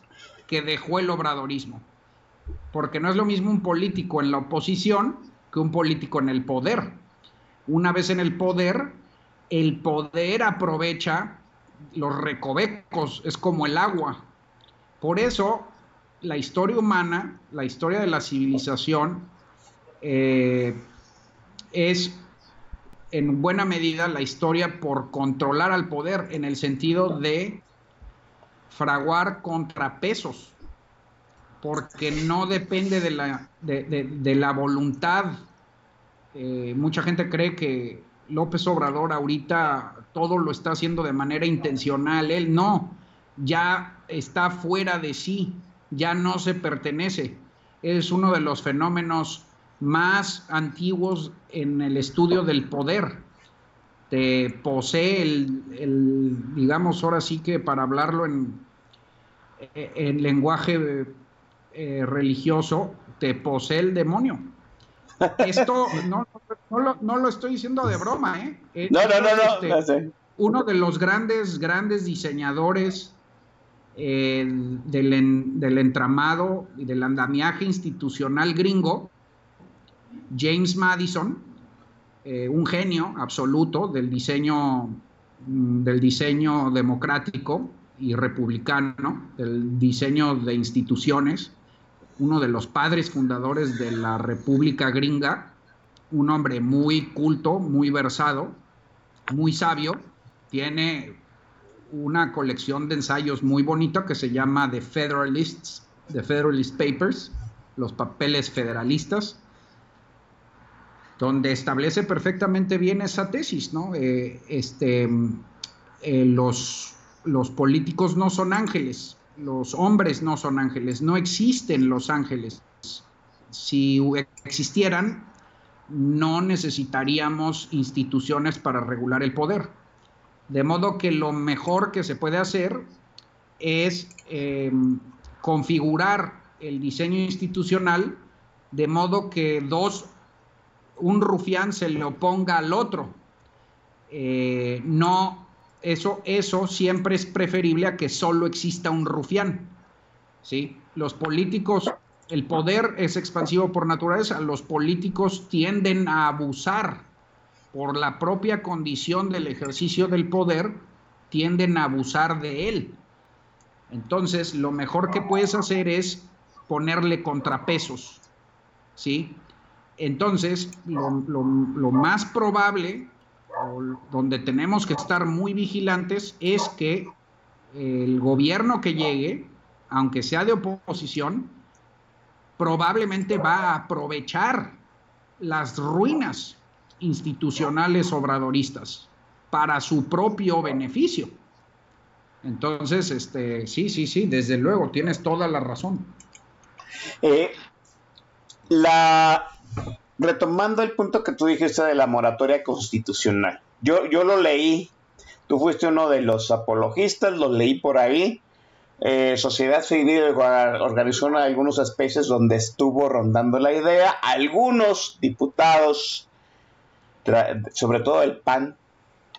que dejó el obradorismo porque no es lo mismo un político en la oposición que un político en el poder. Una vez en el poder, el poder aprovecha los recovecos, es como el agua. Por eso, la historia humana, la historia de la civilización, eh, es en buena medida la historia por controlar al poder en el sentido de fraguar contrapesos, porque no depende de la, de, la voluntad. Eh, mucha gente cree que López Obrador ahorita todo lo está haciendo de manera intencional. Él no, ya está fuera de sí, ya no se pertenece. Es uno de los fenómenos más antiguos en el estudio del poder. Te posee el, el, digamos, ahora sí que para hablarlo en, en lenguaje eh, religioso, te posee el demonio. Esto no, no lo, no lo estoy diciendo de broma, ¿eh? Eh, No, no, no, no. este, no sé. uno de los grandes, grandes diseñadores eh, del, en- del entramado y del andamiaje institucional gringo, James Madison, eh, un genio absoluto del diseño, mm, del diseño democrático y republicano, del diseño de instituciones, uno de los padres fundadores de la República Gringa, un hombre muy culto, muy versado, muy sabio, tiene una colección de ensayos muy bonita que se llama The Federalists, The Federalist Papers, los papeles federalistas, donde establece perfectamente bien esa tesis, ¿no? Eh, este, eh, los, los políticos no son ángeles, los hombres no son ángeles, no existen los ángeles. Si existieran, no necesitaríamos instituciones para regular el poder. De modo que lo mejor que se puede hacer es eh, configurar el diseño institucional de modo que dos, un rufián se le oponga al otro. Eh, no, eso, eso siempre es preferible a que solo exista un rufián. ¿sí? Los políticos, el poder es expansivo por naturaleza, los políticos tienden a abusar por la propia condición del ejercicio del poder, tienden a abusar de él. Entonces, lo mejor que puedes hacer es ponerle contrapesos, ¿sí? Entonces, lo, lo- lo más probable, donde tenemos que estar muy vigilantes, es que el gobierno que llegue, aunque sea de oposición, probablemente va a aprovechar las ruinas institucionales obradoristas para su propio beneficio. Entonces, este, sí, sí, sí, desde luego, tienes toda la razón. Eh, la retomando el punto que tú dijiste de la moratoria constitucional. Yo, yo lo leí, tú fuiste uno de los apologistas, lo leí por ahí. Eh, Sociedad Civil organizó algunos especies donde estuvo rondando la idea. Algunos diputados, sobre todo el PAN,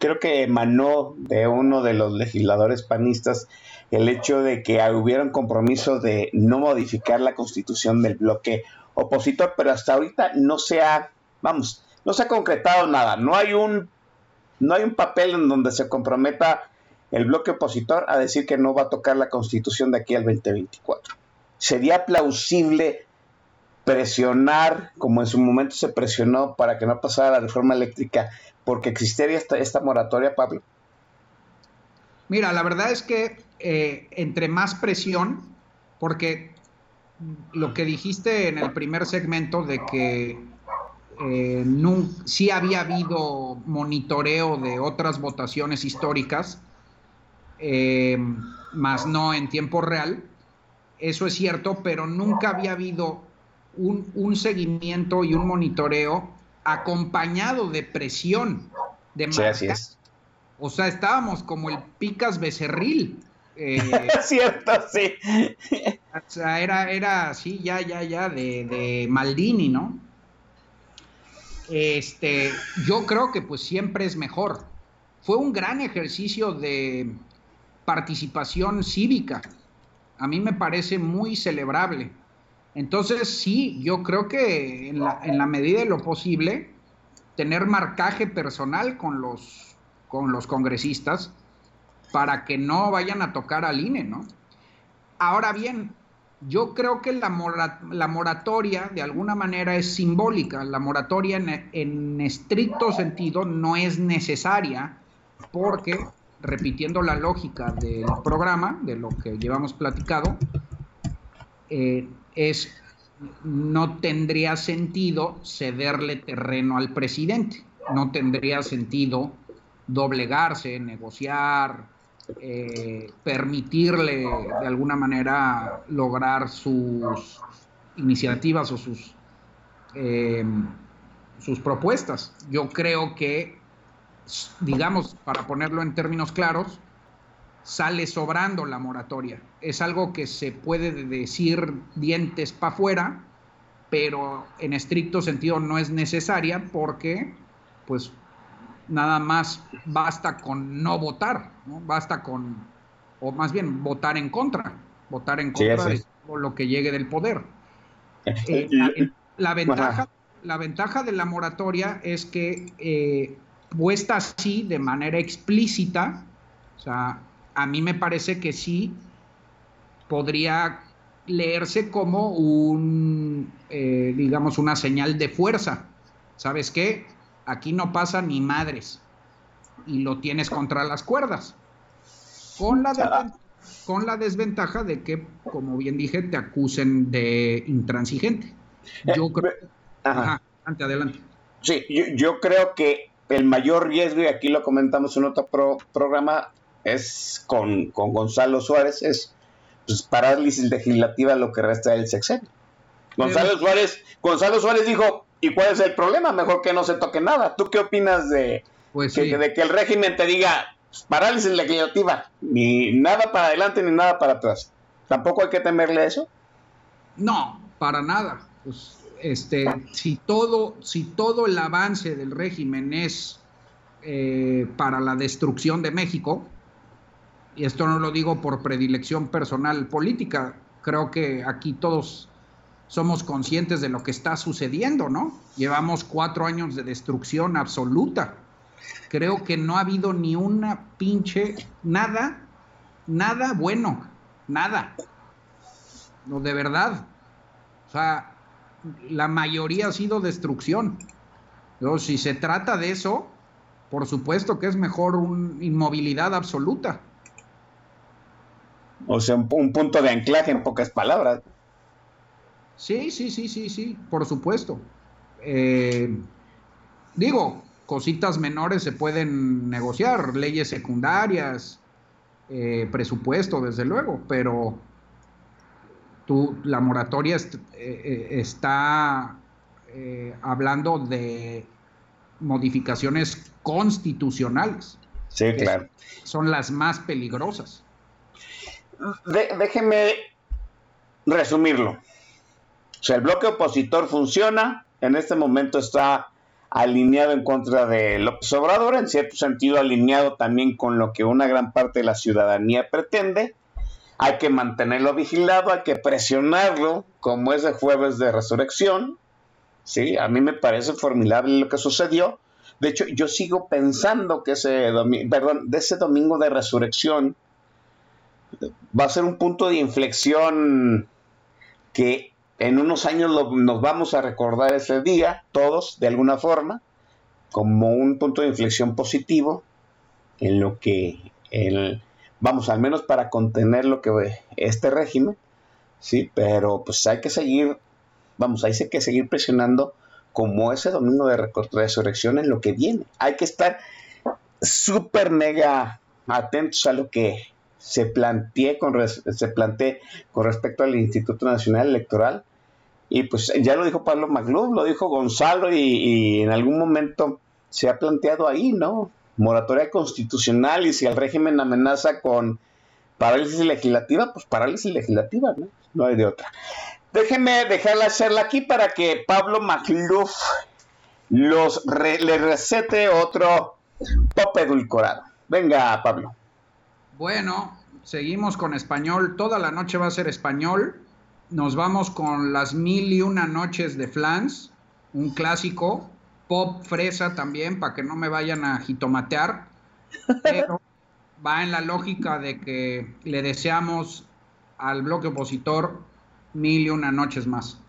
creo que emanó de uno de los legisladores panistas el hecho de que hubiera un compromiso de no modificar la constitución del bloque opositor, pero hasta ahorita no se ha, vamos, no se ha concretado nada. No hay un, no hay un papel en donde se comprometa el bloque opositor a decir que no va a tocar la constitución de aquí al 2024. Sería plausible presionar, como en su momento se presionó para que no pasara la reforma eléctrica, porque existiera esta, moratoria, Pablo. Mira, la verdad es que eh, entre más presión, porque lo que dijiste en el primer segmento de que eh, sí había habido monitoreo de otras votaciones históricas, eh, más no en tiempo real, eso es cierto, pero nunca había habido un, un seguimiento y un monitoreo acompañado de presión. De Sí, así es. o sea, estábamos como el Picas Becerril. Eh, cierto, sí. o sea, era, era así, ya, ya, ya, de, de Maldini, ¿no? Este, yo creo que pues siempre es mejor. Fue un gran ejercicio de participación cívica. A mí me parece muy celebrable. Entonces, sí, yo creo que en la, en la medida de lo posible, tener marcaje personal con los, con los congresistas para que no vayan a tocar al INE, ¿no? Ahora bien, yo creo que la, mora- la moratoria de alguna manera es simbólica. La moratoria en, estricto sentido no es necesaria porque repitiendo la lógica del programa, de lo que llevamos platicado, eh, es no tendría sentido cederle terreno al presidente, no tendría sentido doblegarse, negociar, eh, permitirle de alguna manera lograr sus iniciativas o sus, eh, sus propuestas. Yo creo que, digamos, para ponerlo en términos claros, sale sobrando la moratoria. Es algo que se puede decir dientes para afuera, pero en estricto sentido no es necesaria porque, pues, nada más basta con no votar, ¿no? basta con, o más bien votar en contra, votar en contra de lo que llegue del poder. Eh, la, la, ventaja, la ventaja de la moratoria es que eh, puesta así de manera explícita, o sea, a mí me parece que sí podría leerse como un, eh, digamos, una señal de fuerza. ¿Sabes qué? Aquí no pasa ni madres y lo tienes contra las cuerdas. Con la, con la desventaja de que, como bien dije, te acusen de intransigente. Yo creo... Ajá. adelante, adelante. Sí, yo, yo creo que el mayor riesgo, y aquí lo comentamos en otro pro- programa, es con, con Gonzalo Suárez, es pues, parálisis legislativa lo que resta del sexenio. Gonzalo Suárez, Gonzalo Suárez dijo, ¿y cuál es el problema? Mejor que no se toque nada. ¿Tú qué opinas de, Pues que, sí. de que el régimen te diga parálisis legislativa? Ni nada para adelante ni nada para atrás. ¿Tampoco hay que temerle a eso? No, para nada. Pues, este, si todo, si todo el avance del régimen es eh, para la destrucción de México, y esto no lo digo por predilección personal política, creo que aquí todos somos conscientes de lo que está sucediendo, ¿no? Llevamos cuatro años de destrucción absoluta. Creo que no ha habido ni una pinche, nada, nada bueno, nada. No, de verdad. O sea, la mayoría ha sido destrucción. Pero si se trata de eso, por supuesto que es mejor una inmovilidad absoluta. O sea, un, un punto de anclaje en pocas palabras. Sí, sí, sí, sí, sí, por supuesto. Eh, digo, cositas menores se pueden negociar, leyes secundarias, eh, presupuesto, desde luego, pero tú, la moratoria est- eh, eh, está eh, hablando de modificaciones constitucionales, Sí, claro. son las más peligrosas. De- déjeme resumirlo. O sea, el bloque opositor funciona, en este momento está alineado en contra de López Obrador, en cierto sentido alineado también con lo que una gran parte de la ciudadanía pretende. Hay que mantenerlo vigilado, hay que presionarlo, como ese jueves de resurrección. Sí, a mí me parece formidable lo que sucedió. De hecho, yo sigo pensando que ese domingo, perdón, de ese domingo de resurrección, va a ser un punto de inflexión que en unos años nos vamos a recordar ese día, todos, de alguna forma, como un punto de inflexión positivo en lo que el, vamos, al menos para contener lo que este régimen, sí, pero pues hay que seguir, vamos, hay que seguir presionando como ese domingo de resurrección en lo que viene. Hay que estar súper mega atentos a lo que se plantee con, se con respecto al Instituto Nacional Electoral. Y pues ya lo dijo Pablo Maglub, lo dijo Gonzalo y, en algún momento se ha planteado ahí, ¿no? Moratoria constitucional y si el régimen amenaza con parálisis legislativa, pues parálisis legislativa, ¿no? No hay de otra. Déjenme dejarla hacerla aquí para que Pablo Magluf los le recete otro pop edulcorado. Venga, Pablo. Bueno, seguimos con español. Toda la noche va a ser español. Nos vamos con las mil y una noches de Flans, un clásico. Pop fresa también, para que no me vayan a jitomatear. Pero va en la lógica de que le deseamos al bloque opositor mil y una noches más.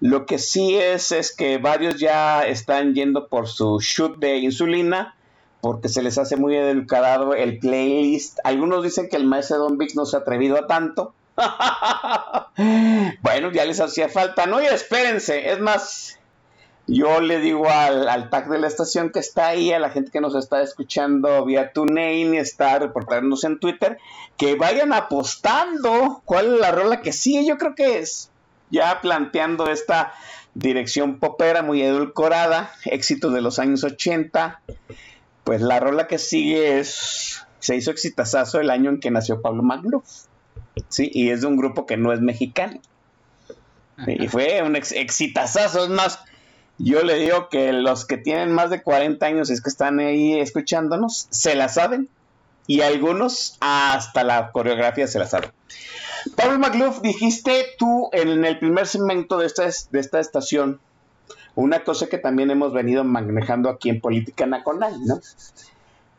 Lo que sí es es que varios ya están yendo por su shoot de insulina porque se les hace muy educado el playlist. Algunos dicen que el maestro Don Vic no se ha atrevido a tanto. bueno, ya les hacía falta. No, y espérense. Es más, yo le digo al, al de la estación que está ahí, a la gente que nos está escuchando vía TuneIn y está reportándonos en Twitter, que vayan apostando cuál es la rola que sigue. Yo creo que es ya planteando esta dirección popera muy edulcorada, éxitos de los años 80. Pues la rola que sigue es, se hizo exitazazo el año en que nació Pablo Magno. Sí, y es de un grupo que no es mexicano. Y fue un ex exitazazo. Es más, yo le digo que los que tienen más de 40 años es que están ahí escuchándonos, se la saben. Y algunos hasta la coreografía se la saben. Pablo McLuff, dijiste tú en el primer segmento de esta, de esta estación una cosa que también hemos venido manejando aquí en Política Nacional, ¿no?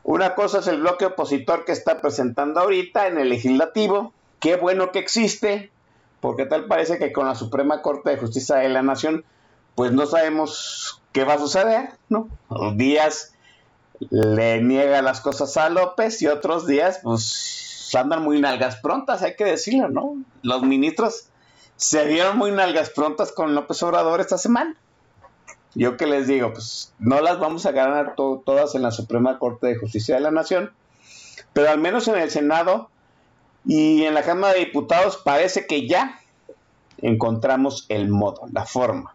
Una cosa es el bloque opositor que está presentando ahorita en el legislativo. Qué bueno que existe, porque tal parece que con la Suprema Corte de Justicia de la Nación, pues no sabemos qué va a suceder, ¿no? Los días le niega las cosas a López y otros días, pues andan muy nalgas prontas, hay que decirlo, ¿no? Los ministros se vieron muy nalgas prontas con López Obrador esta semana. Yo que les digo, pues no las vamos a ganar todas en la Suprema Corte de Justicia de la Nación, pero al menos en el Senado y en la Cámara de Diputados parece que ya encontramos el modo, la forma.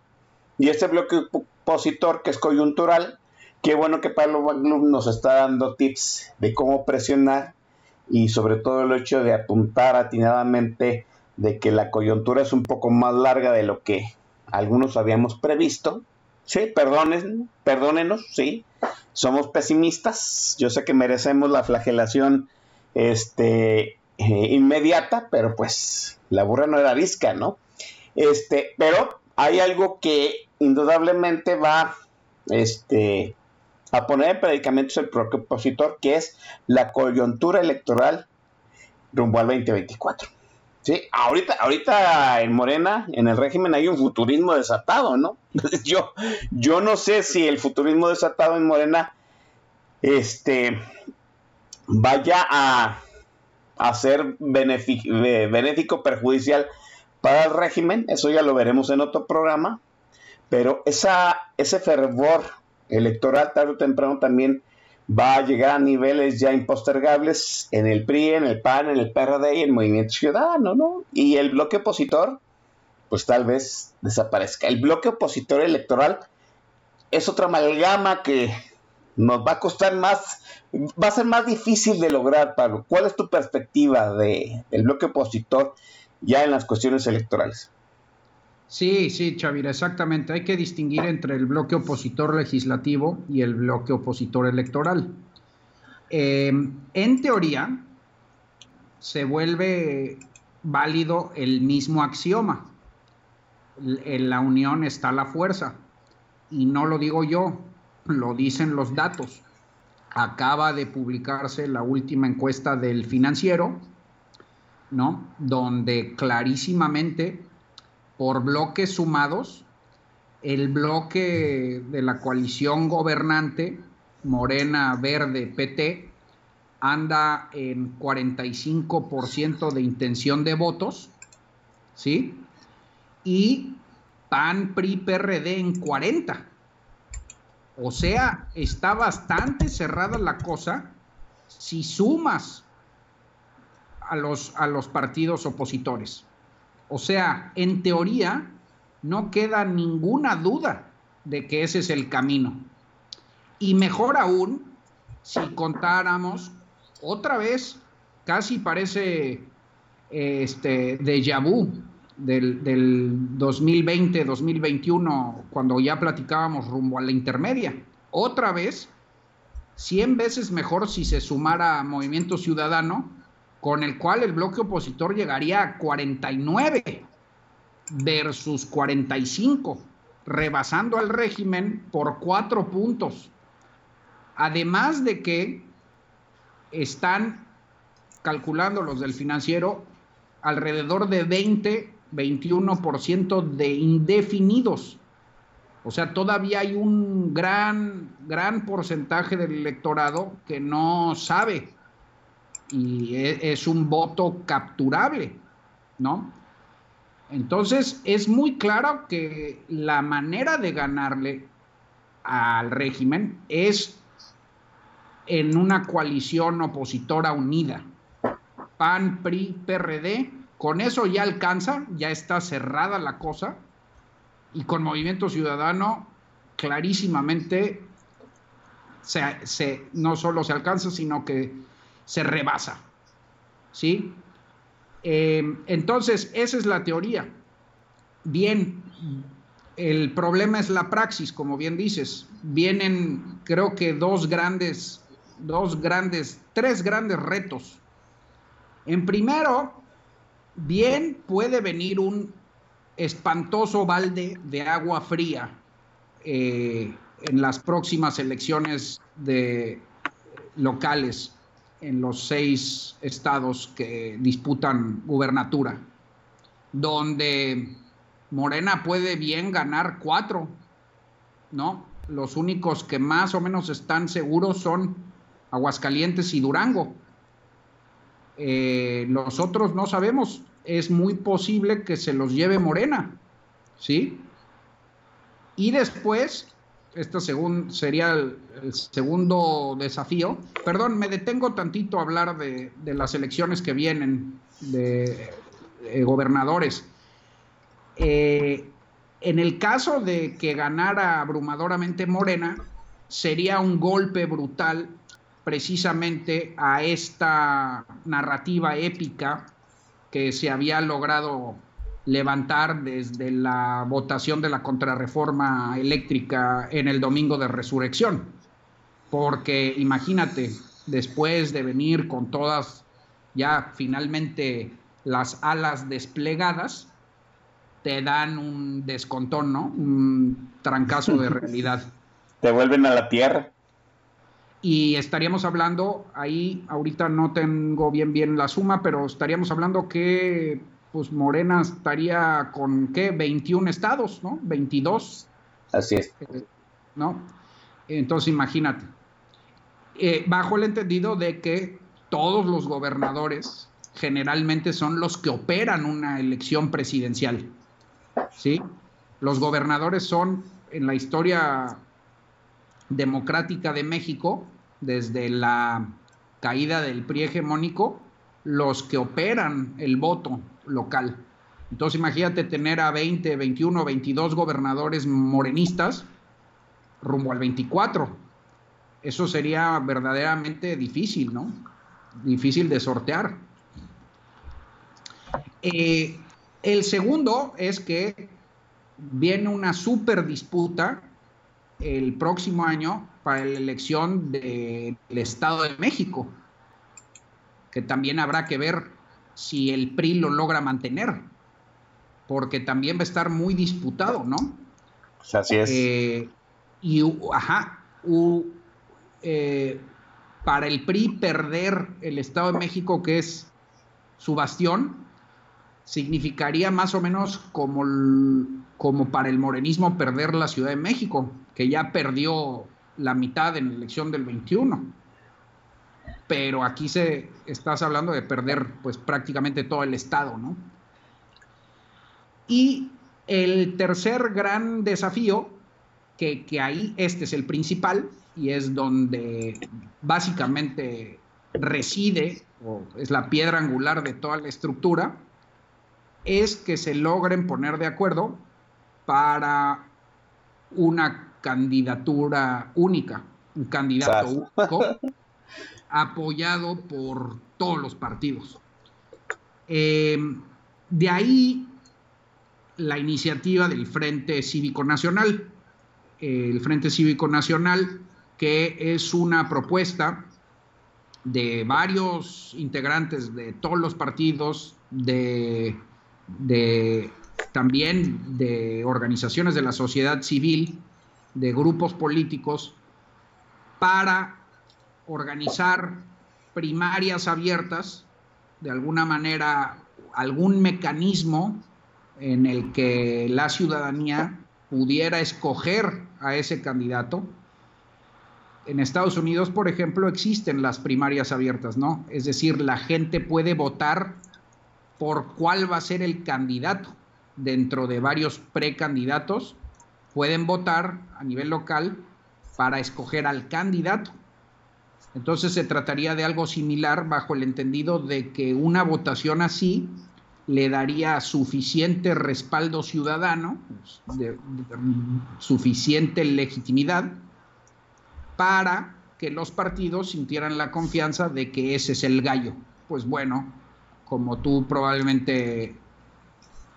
Y este bloque opositor que es coyuntural, qué bueno que Pablo Maglum nos está dando tips de cómo presionar y sobre todo el hecho de apuntar atinadamente de que la coyuntura es un poco más larga de lo que algunos habíamos previsto Sí, perdonen, perdónenos, sí. Somos pesimistas. Yo sé que merecemos la flagelación este, eh, inmediata, pero pues la burra no era visca, ¿no? Este, pero hay algo que indudablemente va este, a poner en predicamentos el propio opositor, que es la coyuntura electoral rumbo al 2024. Sí, ahorita, ahorita en Morena, en el régimen, hay un futurismo desatado, ¿no? Yo, yo no sé si el futurismo desatado en Morena este, vaya a, a ser benéfico, perjudicial para el régimen, eso ya lo veremos en otro programa, pero esa, ese fervor electoral tarde o temprano también va a llegar a niveles ya impostergables en el PRI, en el PAN, en el PRD y en el Movimiento Ciudadano, ¿no? Y el bloque opositor, pues tal vez desaparezca. El bloque opositor electoral es otra amalgama que nos va a costar más, va a ser más difícil de lograr, Pablo. ¿Cuál es tu perspectiva de, del bloque opositor ya en las cuestiones electorales? Sí, sí, Chavira, exactamente. Hay que distinguir entre el bloque opositor legislativo y el bloque opositor electoral. Em, en teoría, se vuelve válido el mismo axioma. En la unión está la fuerza. Y no lo digo yo, lo dicen los datos. Acaba de publicarse la última encuesta del financiero, ¿no? Donde clarísimamente por bloques sumados, el bloque de la coalición gobernante, Morena, Verde, PT, anda en 45% de intención de votos, ¿sí? Y PAN, PRI, PRD en 40. O sea, está bastante cerrada la cosa si sumas a los, a los partidos opositores. O sea, en teoría, no queda ninguna duda de que ese es el camino. Y mejor aún, si contáramos otra vez, casi parece este déjà vu del, del 2020-2021, cuando ya platicábamos rumbo a la intermedia. Otra vez, 100 veces mejor si se sumara Movimiento Ciudadano con el cual el bloque opositor llegaría a 49 versus 45, rebasando al régimen por cuatro puntos. Además de que están calculando los del financiero alrededor de 20 21% de indefinidos. O sea, todavía hay un gran, gran porcentaje del electorado que no sabe y e, es un voto capturable, ¿no? Entonces, es muy claro que la manera de ganarle al régimen es en una coalición opositora unida. PAN, PRI, PRD, con eso ya alcanza, ya está cerrada la cosa, y con Movimiento Ciudadano clarísimamente se, no solo se alcanza, sino que se rebasa. ¿Sí? Eh, entonces, esa es la teoría. Bien, el problema es la praxis, como bien dices. Vienen, creo que dos grandes, dos grandes, tres grandes retos. En primero, bien puede venir un espantoso balde de agua fría eh, en las próximas elecciones de locales en los seis estados que disputan gubernatura, donde Morena puede bien ganar cuatro, ¿no? Los únicos que más o menos están seguros son Aguascalientes y Durango. Eh, los otros no sabemos es muy posible que se los lleve Morena, ¿sí? Y después, este sería el, segundo desafío. Perdón, me detengo tantito a hablar de, las elecciones que vienen de, gobernadores. Eh, en el caso de que ganara abrumadoramente Morena, sería un golpe brutal precisamente a esta narrativa épica que se había logrado levantar desde la votación de la contrarreforma eléctrica en el domingo de resurrección. Porque imagínate, después de venir con todas ya finalmente las alas desplegadas, te dan un descontón, ¿no? Un trancazo de realidad. Te vuelven a la tierra. Y estaríamos hablando, ahí ahorita no tengo bien bien la suma, pero estaríamos hablando que pues Morena estaría con qué 21 estados, ¿no? 22. Así es. Eh, ¿No? Entonces imagínate. Eh, bajo el entendido de que todos los gobernadores generalmente son los que operan una elección presidencial. ¿Sí? Los gobernadores son en la historia democrática de México desde la caída del PRI hegemónico, los que operan el voto local. Entonces imagínate tener a 20, 21, 22 gobernadores morenistas rumbo al 24. Eso sería verdaderamente difícil, ¿no? Difícil de sortear. Eh, el segundo es que viene una super disputa el próximo año para la elección del Estado de México, que también habrá que ver si el PRI lo logra mantener, porque también va a estar muy disputado, ¿no? Así es. Eh, y, ajá, eh, para el PRI perder el Estado de México, que es su bastión, significaría más o menos como, como para el morenismo perder la Ciudad de México, que ya perdió la mitad en la elección del 21. Pero aquí se estás hablando de perder pues prácticamente todo el estado, ¿no? Y el tercer gran desafío, que, que ahí este es el principal y es donde básicamente reside o es la piedra angular de toda la estructura, es que se logren poner de acuerdo para una candidatura única, un candidato único, apoyado por todos los partidos. Eh, de ahí la iniciativa del Frente Cívico Nacional. el Frente Cívico Nacional, que es una propuesta de varios integrantes de todos los partidos, de, de también de organizaciones de la sociedad civil, de grupos políticos para organizar primarias abiertas, de alguna manera algún mecanismo en el que la ciudadanía pudiera escoger a ese candidato. En Estados Unidos, por ejemplo, existen las primarias abiertas, ¿no? Es decir, la gente puede votar por cuál va a ser el candidato dentro de varios precandidatos. Pueden votar a nivel local para escoger al candidato. Entonces se trataría de algo similar bajo el entendido de que una votación así le daría suficiente respaldo ciudadano, suficiente legitimidad para que los partidos sintieran la confianza de que ese es el gallo. Pues bueno, como tú probablemente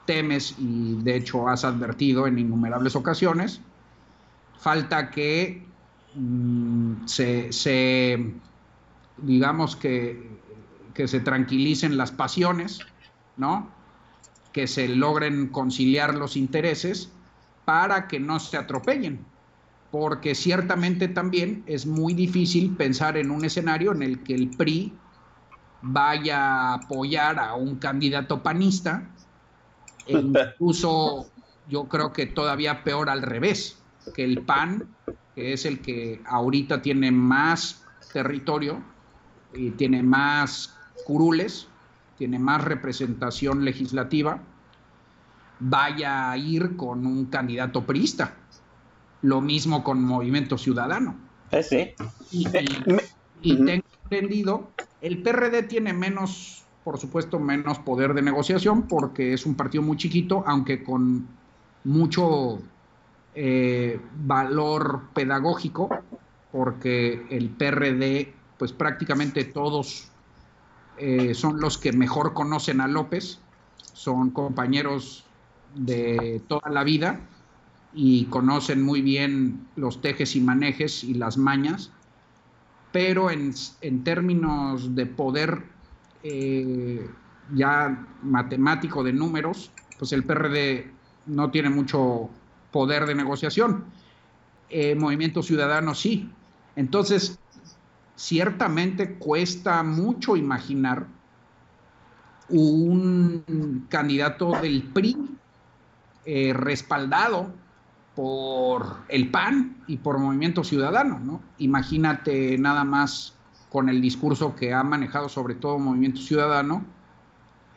temes y de hecho has advertido en innumerables ocasiones, falta que mm, se, digamos que, que se tranquilicen las pasiones, ¿no? Que se logren conciliar los intereses para que no se atropellen. Porque ciertamente también es muy difícil pensar en un escenario en el que el PRI vaya a apoyar a un candidato panista, e incluso yo creo que todavía peor al revés, que el PAN, que es el que ahorita tiene más territorio y tiene más curules, tiene más representación legislativa, vaya a ir con un candidato priista. Lo mismo con Movimiento Ciudadano. sí. Y, y tengo entendido, el PRD tiene menos, por supuesto, menos poder de negociación porque es un partido muy chiquito, aunque con mucho eh, valor pedagógico, porque el PRD, pues prácticamente todos eh, son los que mejor conocen a López, son compañeros de toda la vida y conocen muy bien los tejes y manejes y las mañas, pero en, términos de poder eh, ya matemático de números, pues el PRD no tiene mucho poder de negociación. Eh, Movimiento Ciudadano sí. Entonces, ciertamente cuesta mucho imaginar un candidato del PRI eh, respaldado por el PAN y por Movimiento Ciudadano, ¿no? Imagínate nada más con el discurso que ha manejado sobre todo Movimiento Ciudadano,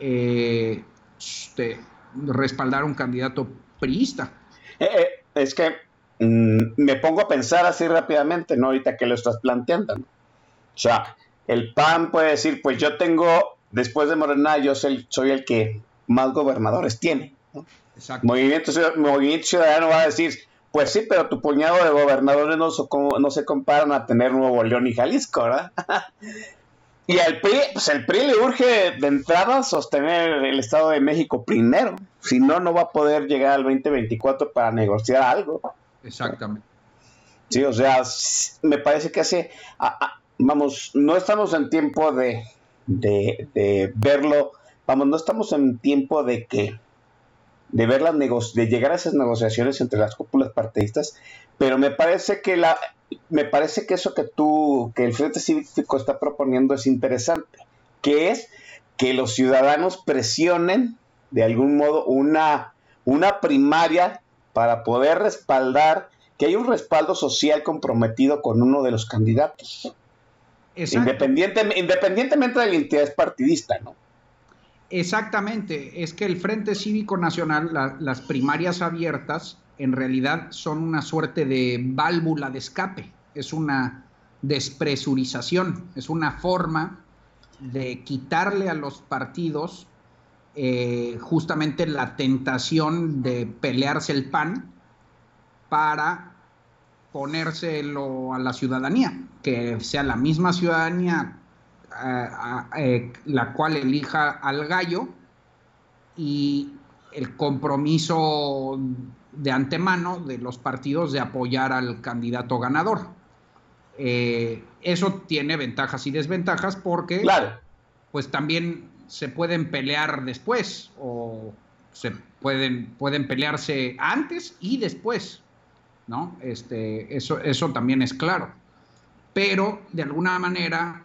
eh, este, respaldar un candidato priista. Eh, es que mm, me pongo a pensar así rápidamente, ¿no? Ahorita que lo estás planteando, ¿no? O sea, el PAN puede decir, pues yo tengo, después de Morena, yo soy, soy el que más gobernadores tiene. Movimiento, Ciudadano va a decir, pues sí, pero tu puñado de gobernadores no, no se comparan a tener Nuevo León y Jalisco, ¿verdad? y al PRI, pues el PRI le urge de entrada sostener el Estado de México primero. Si no, no va a poder llegar al 2024 para negociar algo. Exactamente. Sí, o sea, me parece que hace vamos, no estamos en tiempo de, de, verlo, vamos, no estamos en tiempo de que de ver las de llegar a esas negociaciones entre las cúpulas partidistas, pero me parece que la me parece que eso que tú que el Frente Cívico está proponiendo es interesante, que es que los ciudadanos presionen de algún modo una una primaria para poder respaldar que hay un respaldo social comprometido con uno de los candidatos. Independientemente, de la interés partidista, ¿no? Exactamente, es que el Frente Cívico Nacional, las primarias abiertas, en realidad son una suerte de válvula de escape, es una despresurización, es una forma de quitarle a los partidos eh, justamente la tentación de pelearse el pan para ponérselo a la ciudadanía, que sea la misma ciudadanía eh, eh, la cual elija al gallo y el compromiso de antemano de los partidos de apoyar al candidato ganador. Eh, eso tiene ventajas y desventajas porque pues también se pueden pelear después o se pueden, pueden pelearse antes y después. ¿no? Este, eso, eso también es claro. Pero de alguna manera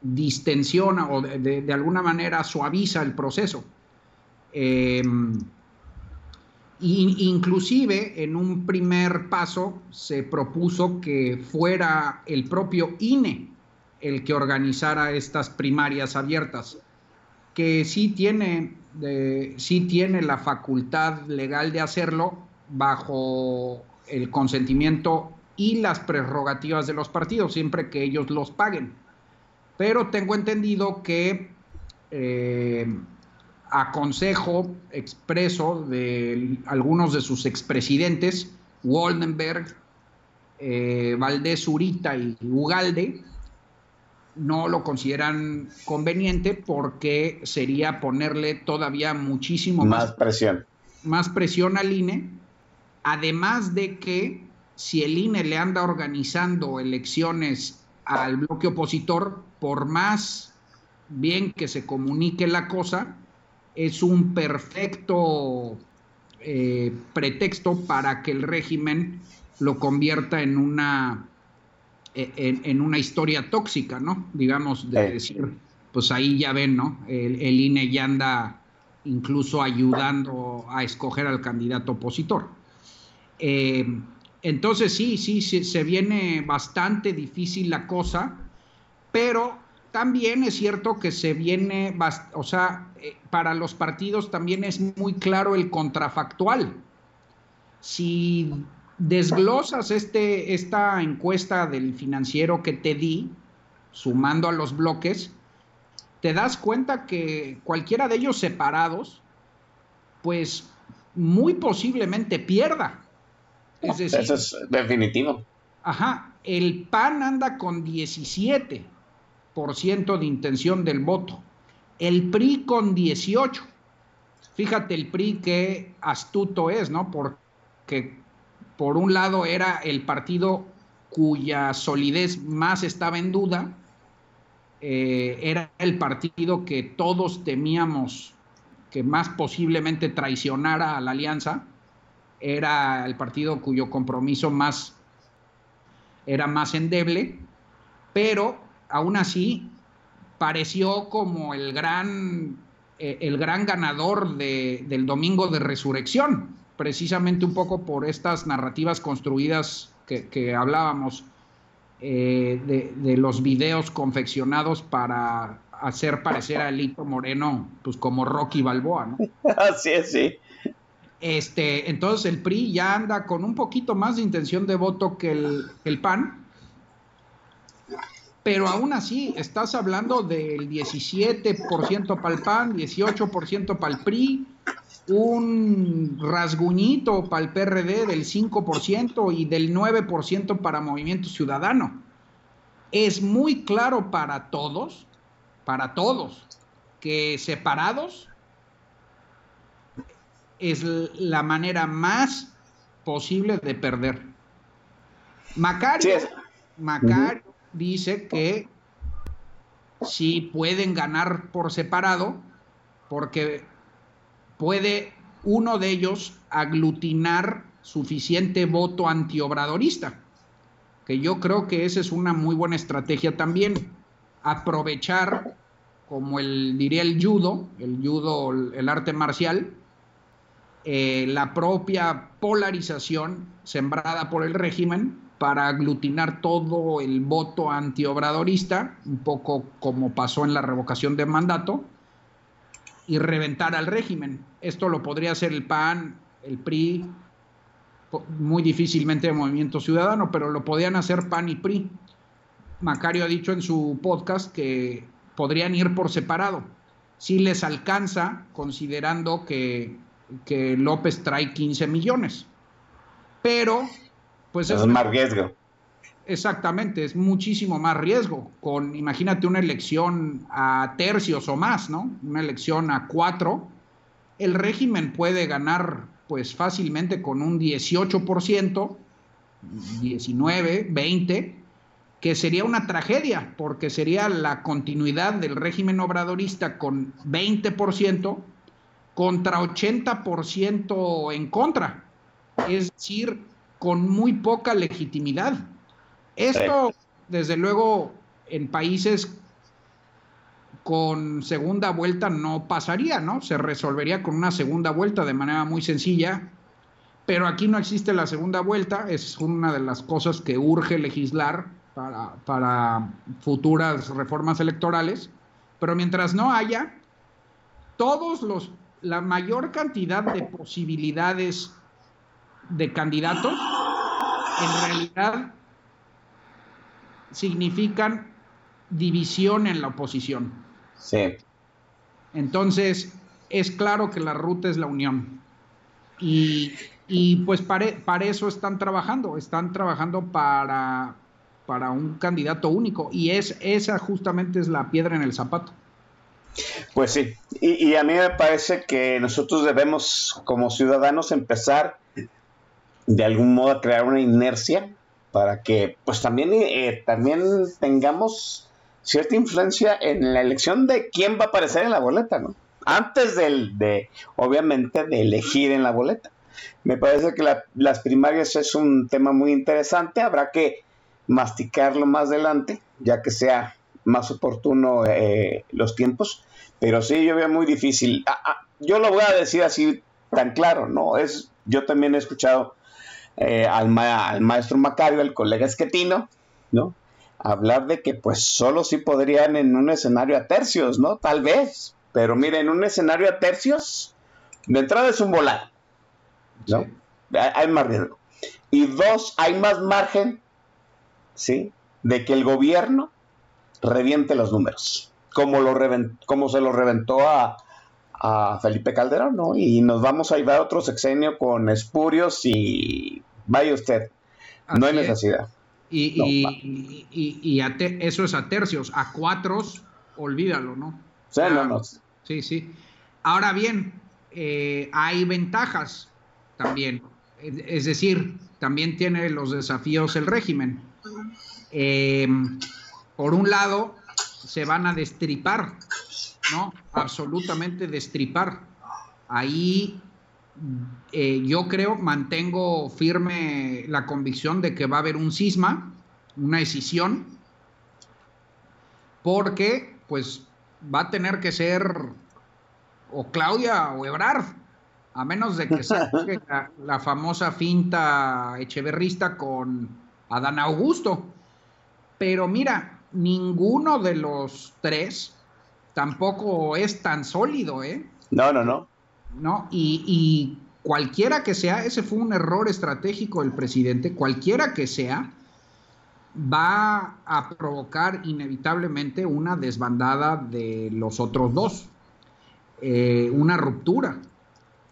distensiona o de, alguna manera suaviza el proceso. Em, inclusive en un primer paso se propuso que fuera el propio INE el que organizara estas primarias abiertas, que sí tiene, sí tiene la facultad legal de hacerlo bajo el consentimiento y las prerrogativas de los partidos, siempre que ellos los paguen. Pero tengo entendido que eh, a consejo expreso de algunos de sus expresidentes, Waldenberg, eh, Valdés Urita y Ugalde, no lo consideran conveniente porque sería ponerle todavía muchísimo más, presión. Más presión al INE, además de que si el INE le anda organizando elecciones al bloque opositor, por más bien que se comunique la cosa, es un perfecto eh, pretexto para que el régimen lo convierta en una, en, una historia tóxica, ¿no? Digamos, de decir, pues ahí ya ven, ¿no? El, INE ya anda incluso ayudando a escoger al candidato opositor. Eh, entonces sí, sí, sí, se viene bastante difícil la cosa, pero también es cierto que se viene, o sea, eh, para los partidos también es muy claro el contrafactual. Si desglosas este, esta encuesta del financiero que te di, sumando a los bloques, te das cuenta que cualquiera de ellos separados, pues muy posiblemente pierda. Es decir, eso es definitivo. Ajá, el PAN anda con 17 de intención del voto. El PRI con 18. Fíjate el PRI qué astuto es, ¿no? Porque por un lado era el partido cuya solidez más estaba en duda, eh, era el partido que todos temíamos que más posiblemente traicionara a la alianza, era el partido cuyo compromiso más era más endeble, pero aún así pareció como el gran, eh, el gran ganador del domingo de resurrección, precisamente un poco por estas narrativas construidas que, hablábamos eh, de, los videos confeccionados para hacer parecer a Lito Moreno pues como Rocky Balboa, ¿no? Así es, sí. Este, entonces el PRI ya anda con un poquito más de intención de voto que el, el PAN, pero aún así estás hablando del 17% para el PAN, 18% para el PRI, un rasguñito para el PRD del 5% y del 9% para Movimiento Ciudadano. Es muy claro para todos, para todos, que separados es la manera más posible de perder. Macario, Macario dice que sí pueden ganar por separado porque puede uno de ellos aglutinar suficiente voto antiobradorista, que yo creo que esa es una muy buena estrategia también, aprovechar, como el diría el judo, el judo, el arte marcial, eh, la propia polarización sembrada por el régimen para aglutinar todo el voto antiobradorista, un poco como pasó en la revocación de mandato, y reventar al régimen. Esto lo podría hacer el PAN, el PRI, muy difícilmente el Movimiento Ciudadano, pero lo podían hacer PAN y PRI. Macario ha dicho en su podcast que podrían ir por separado. Si les alcanza, considerando que, que López trae 15 millones. Pero pues es, más riesgo. Exactamente, es muchísimo más riesgo. Con, imagínate una elección a tercios o más, ¿no? Una elección a cuatro. El régimen puede ganar, pues fácilmente con un 18%, 19, 20, que sería una tragedia, porque sería la continuidad del régimen obradorista con 20% contra 80% en contra. Es decir, con muy poca legitimidad. Esto, desde luego, en países con segunda vuelta no pasaría, ¿no? Se resolvería con una segunda vuelta de manera muy sencilla pero aquí no existe la segunda vuelta, es una de las cosas que urge legislar para, para futuras reformas electorales, pero mientras no haya, todos los, la mayor cantidad de posibilidades de candidatos, en realidad significan división en la oposición. Sí. Entonces, es claro que la ruta es la unión. Y, y pues para, para, eso están trabajando, están trabajando para, para un candidato único. Y es, esa justamente es la piedra en el zapato. Pues sí, y, a mí me parece que nosotros debemos como ciudadanos empezar de algún modo a crear una inercia para que pues también, eh, también tengamos cierta influencia en la elección de quién va a aparecer en la boleta, ¿no? Antes del, de, obviamente, de elegir en la boleta. Me parece que la, las primarias es un tema muy interesante, habrá que masticarlo más adelante, ya que sea más oportuno eh, los tiempos, pero sí yo veo muy difícil. Ah, ah, yo lo voy a decir así tan claro, ¿no? Es, yo también he escuchado eh, al, ma al, maestro Macario, al colega Esquetino, ¿no? Hablar de que pues solo sí podrían en un escenario a tercios, ¿no? Tal vez, pero mire, en un escenario a tercios, de entrada es un volar, ¿no? Sí. Hay más riesgo. Y dos, hay más margen, ¿sí? De que el gobierno reviente los números, como, lo como se lo reventó a, a Felipe Calderón, ¿no? Y nos vamos a llevar otro sexenio con espurios y vaya usted, Así no hay necesidad. Y, no, y, y, y a te, eso es a tercios, a cuatros, olvídalo, ¿no? Sí, ah, no, no. Sí, sí. Ahora bien, eh, hay ventajas también. Es decir, también tiene los desafíos el régimen. Eh, por un lado, se van a destripar, ¿no? Absolutamente destripar. Ahí eh, yo creo, mantengo firme la convicción de que va a haber un cisma, una decisión, porque pues va a tener que ser o Claudia o Ebrard, a menos de que sea la, la, famosa finta echeverrista con Adán Augusto. Pero mira, ninguno de los tres tampoco es tan sólido, ¿eh? No, no, no. ¿no? Y, y, cualquiera que sea, ese fue un error estratégico del presidente, cualquiera que sea, va a provocar inevitablemente una desbandada de los otros dos, eh, una ruptura,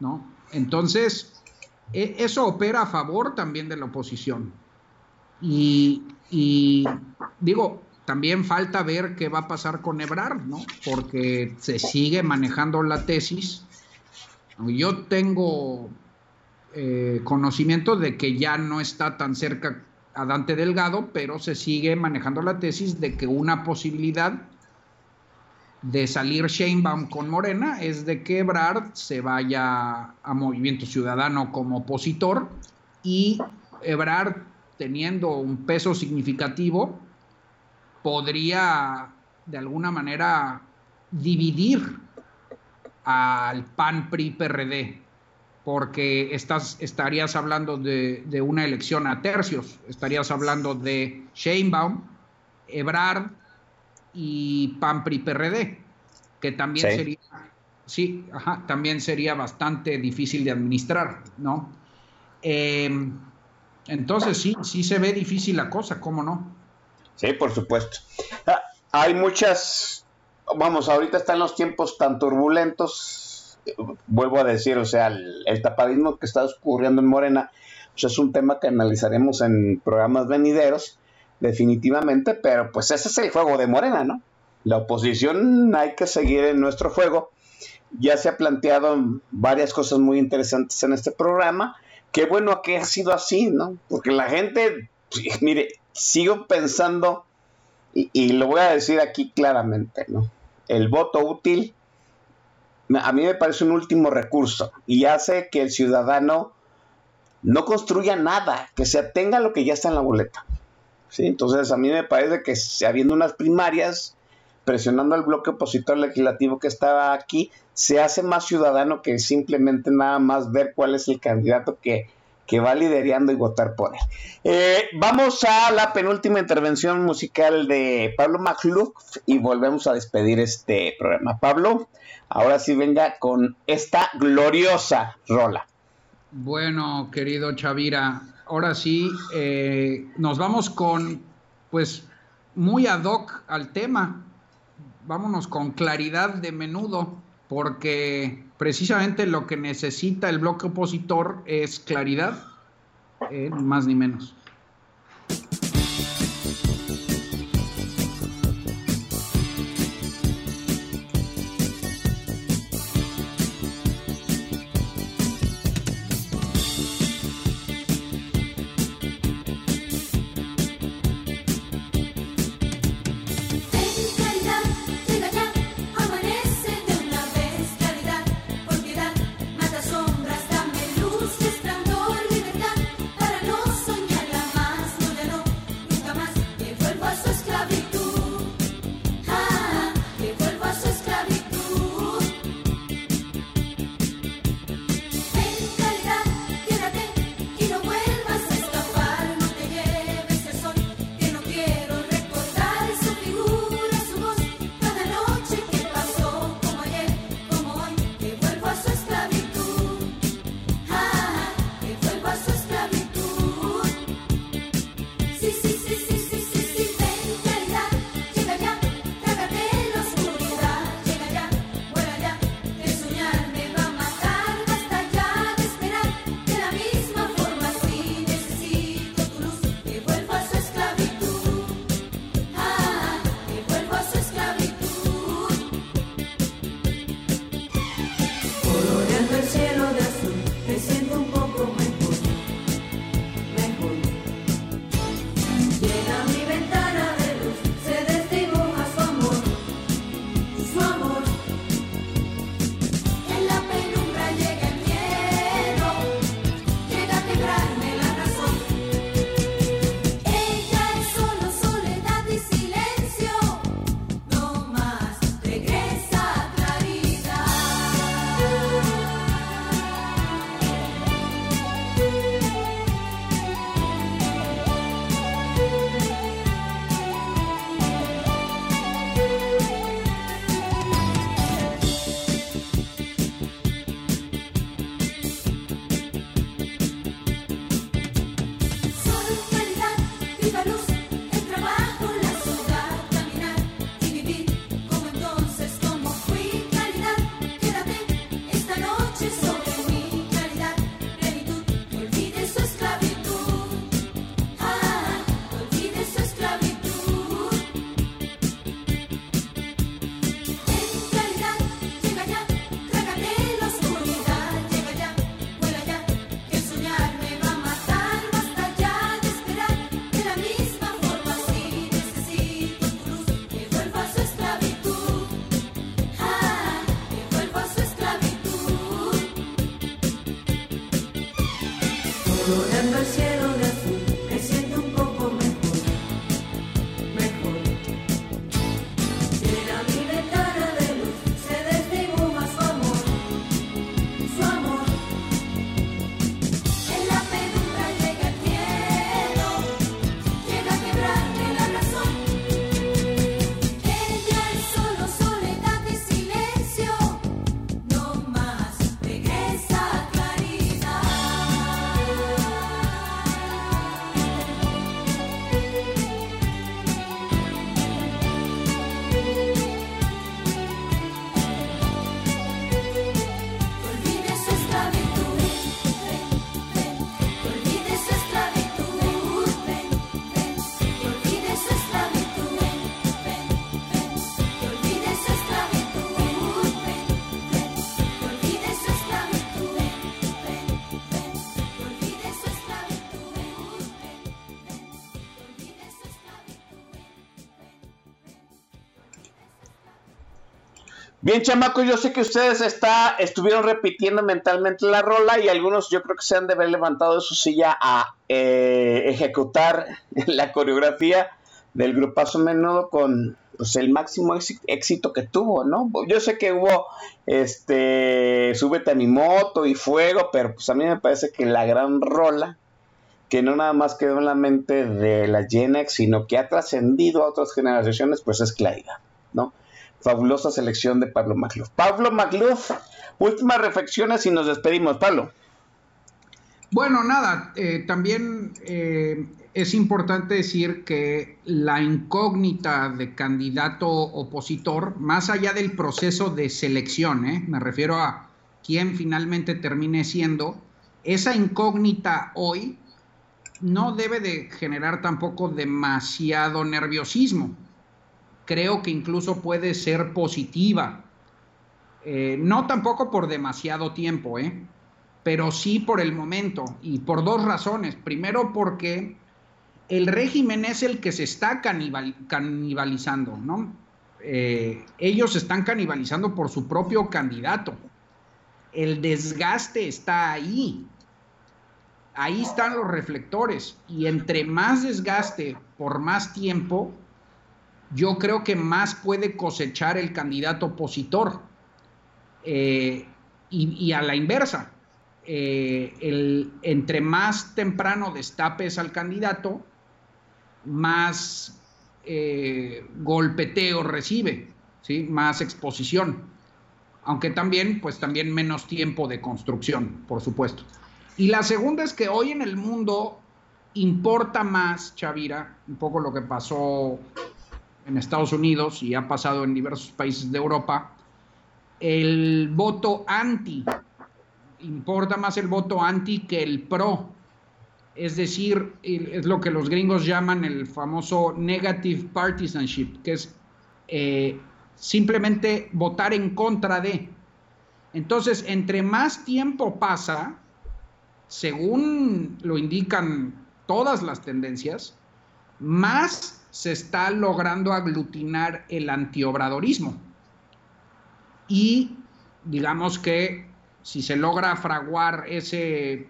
¿no? Entonces, e, eso opera a favor también de la oposición. Y, y, digo, también falta ver qué va a pasar con Ebrard, ¿no? Porque se sigue manejando la tesis yo tengo eh, conocimiento de que ya no está tan cerca a Dante Delgado, pero se sigue manejando la tesis de que una posibilidad de salir Sheinbaum con Morena es de que Ebrard se vaya a Movimiento Ciudadano como opositor y Ebrard, teniendo un peso significativo, podría de alguna manera dividir al PAN PRI PRD, porque estás, estarías hablando de, de, una elección a tercios, estarías hablando de Sheinbaum, Ebrard y PAN PRI PRD, que también sí. sería, sí, ajá, también sería bastante difícil de administrar, ¿no? Eh, entonces sí, sí se ve difícil la cosa, ¿cómo no? Sí, por supuesto. Ah, hay muchas vamos, ahorita están los tiempos tan turbulentos, vuelvo a decir, o sea, el, tapadismo que está ocurriendo en Morena, pues es un tema que analizaremos en programas venideros, definitivamente, pero pues ese es el juego de Morena, ¿no? La oposición hay que seguir en nuestro juego. Ya se ha planteado varias cosas muy interesantes en este programa. Qué bueno que ha sido así, ¿no? Porque la gente, mire, sigo pensando y, lo voy a decir aquí claramente, ¿no? El voto útil a mí me parece un último recurso y hace que el ciudadano no construya nada, que se atenga a lo que ya está en la boleta. Entonces a mí me parece que habiendo unas primarias, presionando al bloque opositor legislativo que estaba aquí, se hace más ciudadano que simplemente nada más ver cuál es el candidato que que va liderando y votar por él. Eh, vamos a la penúltima intervención musical de Pablo Macluf y volvemos a despedir este programa. Pablo, ahora sí venga con esta gloriosa rola. Bueno, querido Chavira, ahora sí eh, nos vamos con, pues, muy ad hoc al tema. Vámonos con claridad de menudo, porque precisamente lo que necesita el bloque opositor es claridad, eh, más ni menos. Bien, chamacos, yo sé que ustedes está, estuvieron repitiendo mentalmente la rola y algunos yo creo que se han de haber levantado de su silla a eh, ejecutar la coreografía del grupazo menudo con pues el máximo éxi- éxito que tuvo, ¿no? Yo sé que hubo este Súbete a mi moto y Fuego, pero pues a mí me parece que la gran rola que no nada más quedó en la mente de la Gen X, sino que ha trascendido a otras generaciones, pues es Claida, ¿no? Fabulosa selección de Pablo Magluf. Pablo Magluf, últimas reflexiones y nos despedimos, Pablo. Bueno, nada, eh, también eh, es importante decir que la incógnita de candidato opositor, más allá del proceso de selección, ¿eh? me refiero a quién finalmente termine siendo, esa incógnita hoy no debe de generar tampoco demasiado nerviosismo. Creo que incluso puede ser positiva. Eh, no tampoco por demasiado tiempo, ¿eh? pero sí por el momento y por dos razones. Primero porque el régimen es el que se está canibal- canibalizando, ¿no? Eh, ellos están canibalizando por su propio candidato. El desgaste está ahí. Ahí están los reflectores. Y entre más desgaste por más tiempo, yo creo que más puede cosechar el candidato opositor. Eh, y, a la inversa, eh, entre más temprano destapes al candidato, más eh, golpeteo recibe, ¿sí? más exposición. Aunque también, pues también menos tiempo de construcción, por supuesto. Y la segunda es que hoy en el mundo importa más, Chavira, un poco lo que pasó en Estados Unidos y ha pasado en diversos países de Europa, el voto anti importa más el voto anti que el pro. Es decir, es lo que los gringos llaman el famoso negative partisanship, que es eh, simplemente votar en contra de. Entonces, entre más tiempo pasa, según lo indican todas las tendencias, más se está logrando aglutinar el antiobradorismo. Y digamos que si se logra fraguar ese,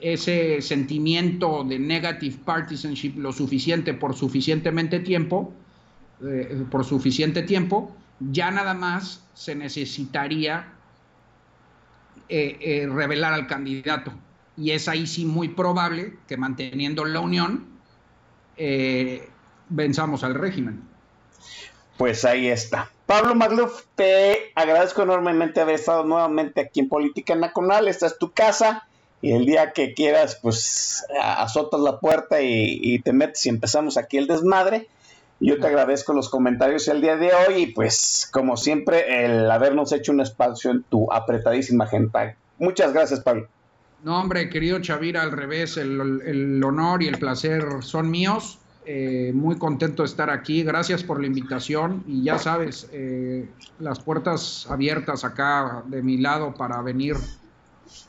ese sentimiento de negative partisanship lo suficiente por suficientemente tiempo, eh, por suficiente tiempo, ya nada más se necesitaría eh, eh, revelar al candidato. Y es ahí sí muy probable que manteniendo la unión venzamos al régimen. Pues ahí está. Pablo Magluf, te agradezco enormemente haber estado nuevamente aquí en Política Nacional. Esta es tu casa y el día que quieras, pues azotas la puerta y, y te metes y empezamos aquí el desmadre. Yo te agradezco los comentarios el día de hoy y pues como siempre el habernos hecho un espacio en tu apretadísima agenda. Muchas gracias, Pablo. No, hombre, querido Chavira, al revés, el, el honor y el placer son míos. Eh, muy contento de estar aquí. Gracias por la invitación. Y ya sabes, eh, las puertas abiertas acá de mi lado para venir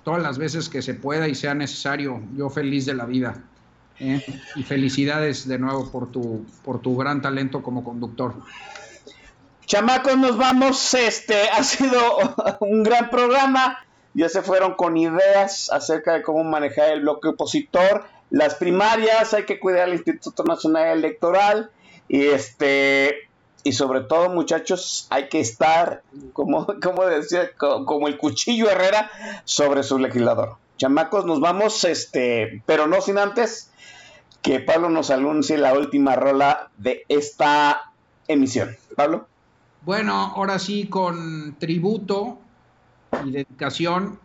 todas las veces que se pueda y sea necesario. Yo feliz de la vida. ¿eh? Y felicidades de nuevo por tu, por tu gran talento como conductor. Chamacos, nos vamos. Este ha sido un gran programa. Ya se fueron con ideas acerca de cómo manejar el bloque opositor. Las primarias, hay que cuidar al Instituto Nacional Electoral. Y este y sobre todo, muchachos, hay que estar, como, como decía, co- como el cuchillo Herrera, sobre su legislador. Chamacos, nos vamos, este, pero no sin antes que Pablo nos anuncie la última rola de esta emisión. Pablo. Bueno, ahora sí con tributo y dedicación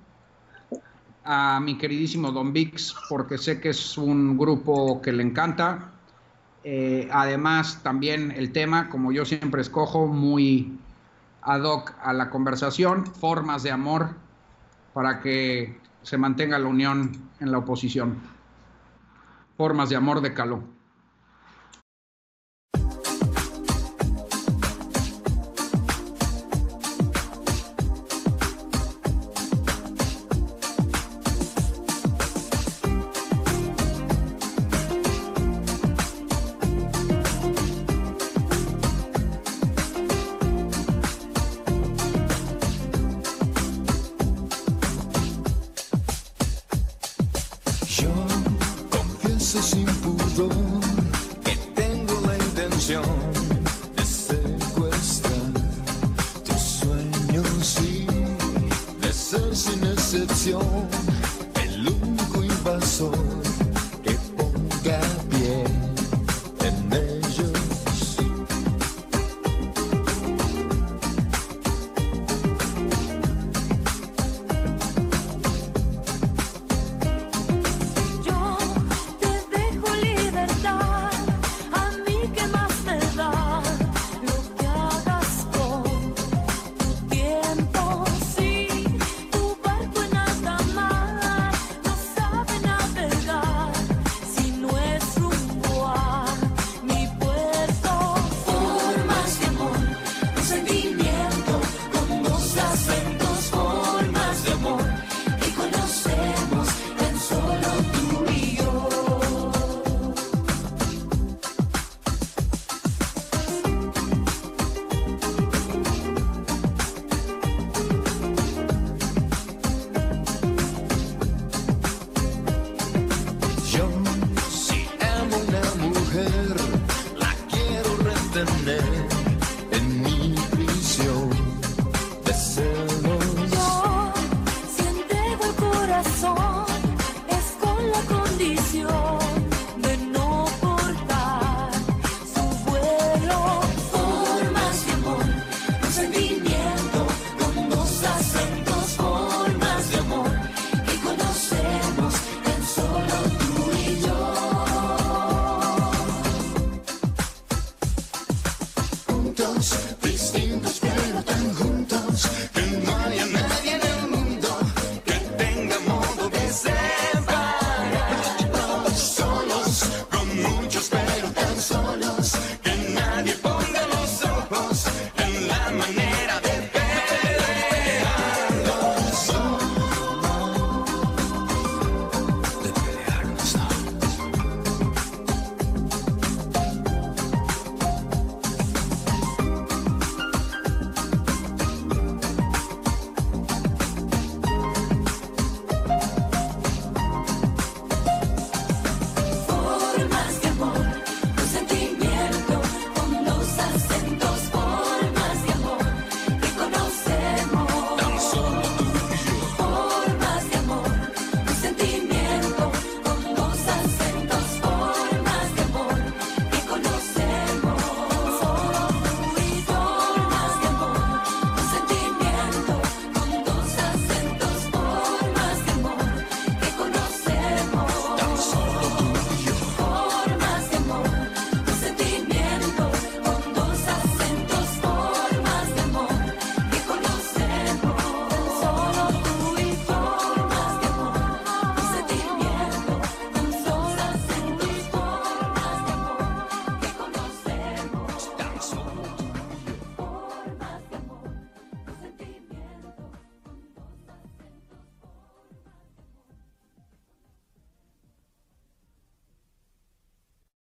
a mi queridísimo Don Vix, porque sé que es un grupo que le encanta. Eh, además, también el tema, como yo siempre escojo, muy ad hoc a la conversación, formas de amor para que se mantenga la unión en la oposición. Formas de amor de Caló.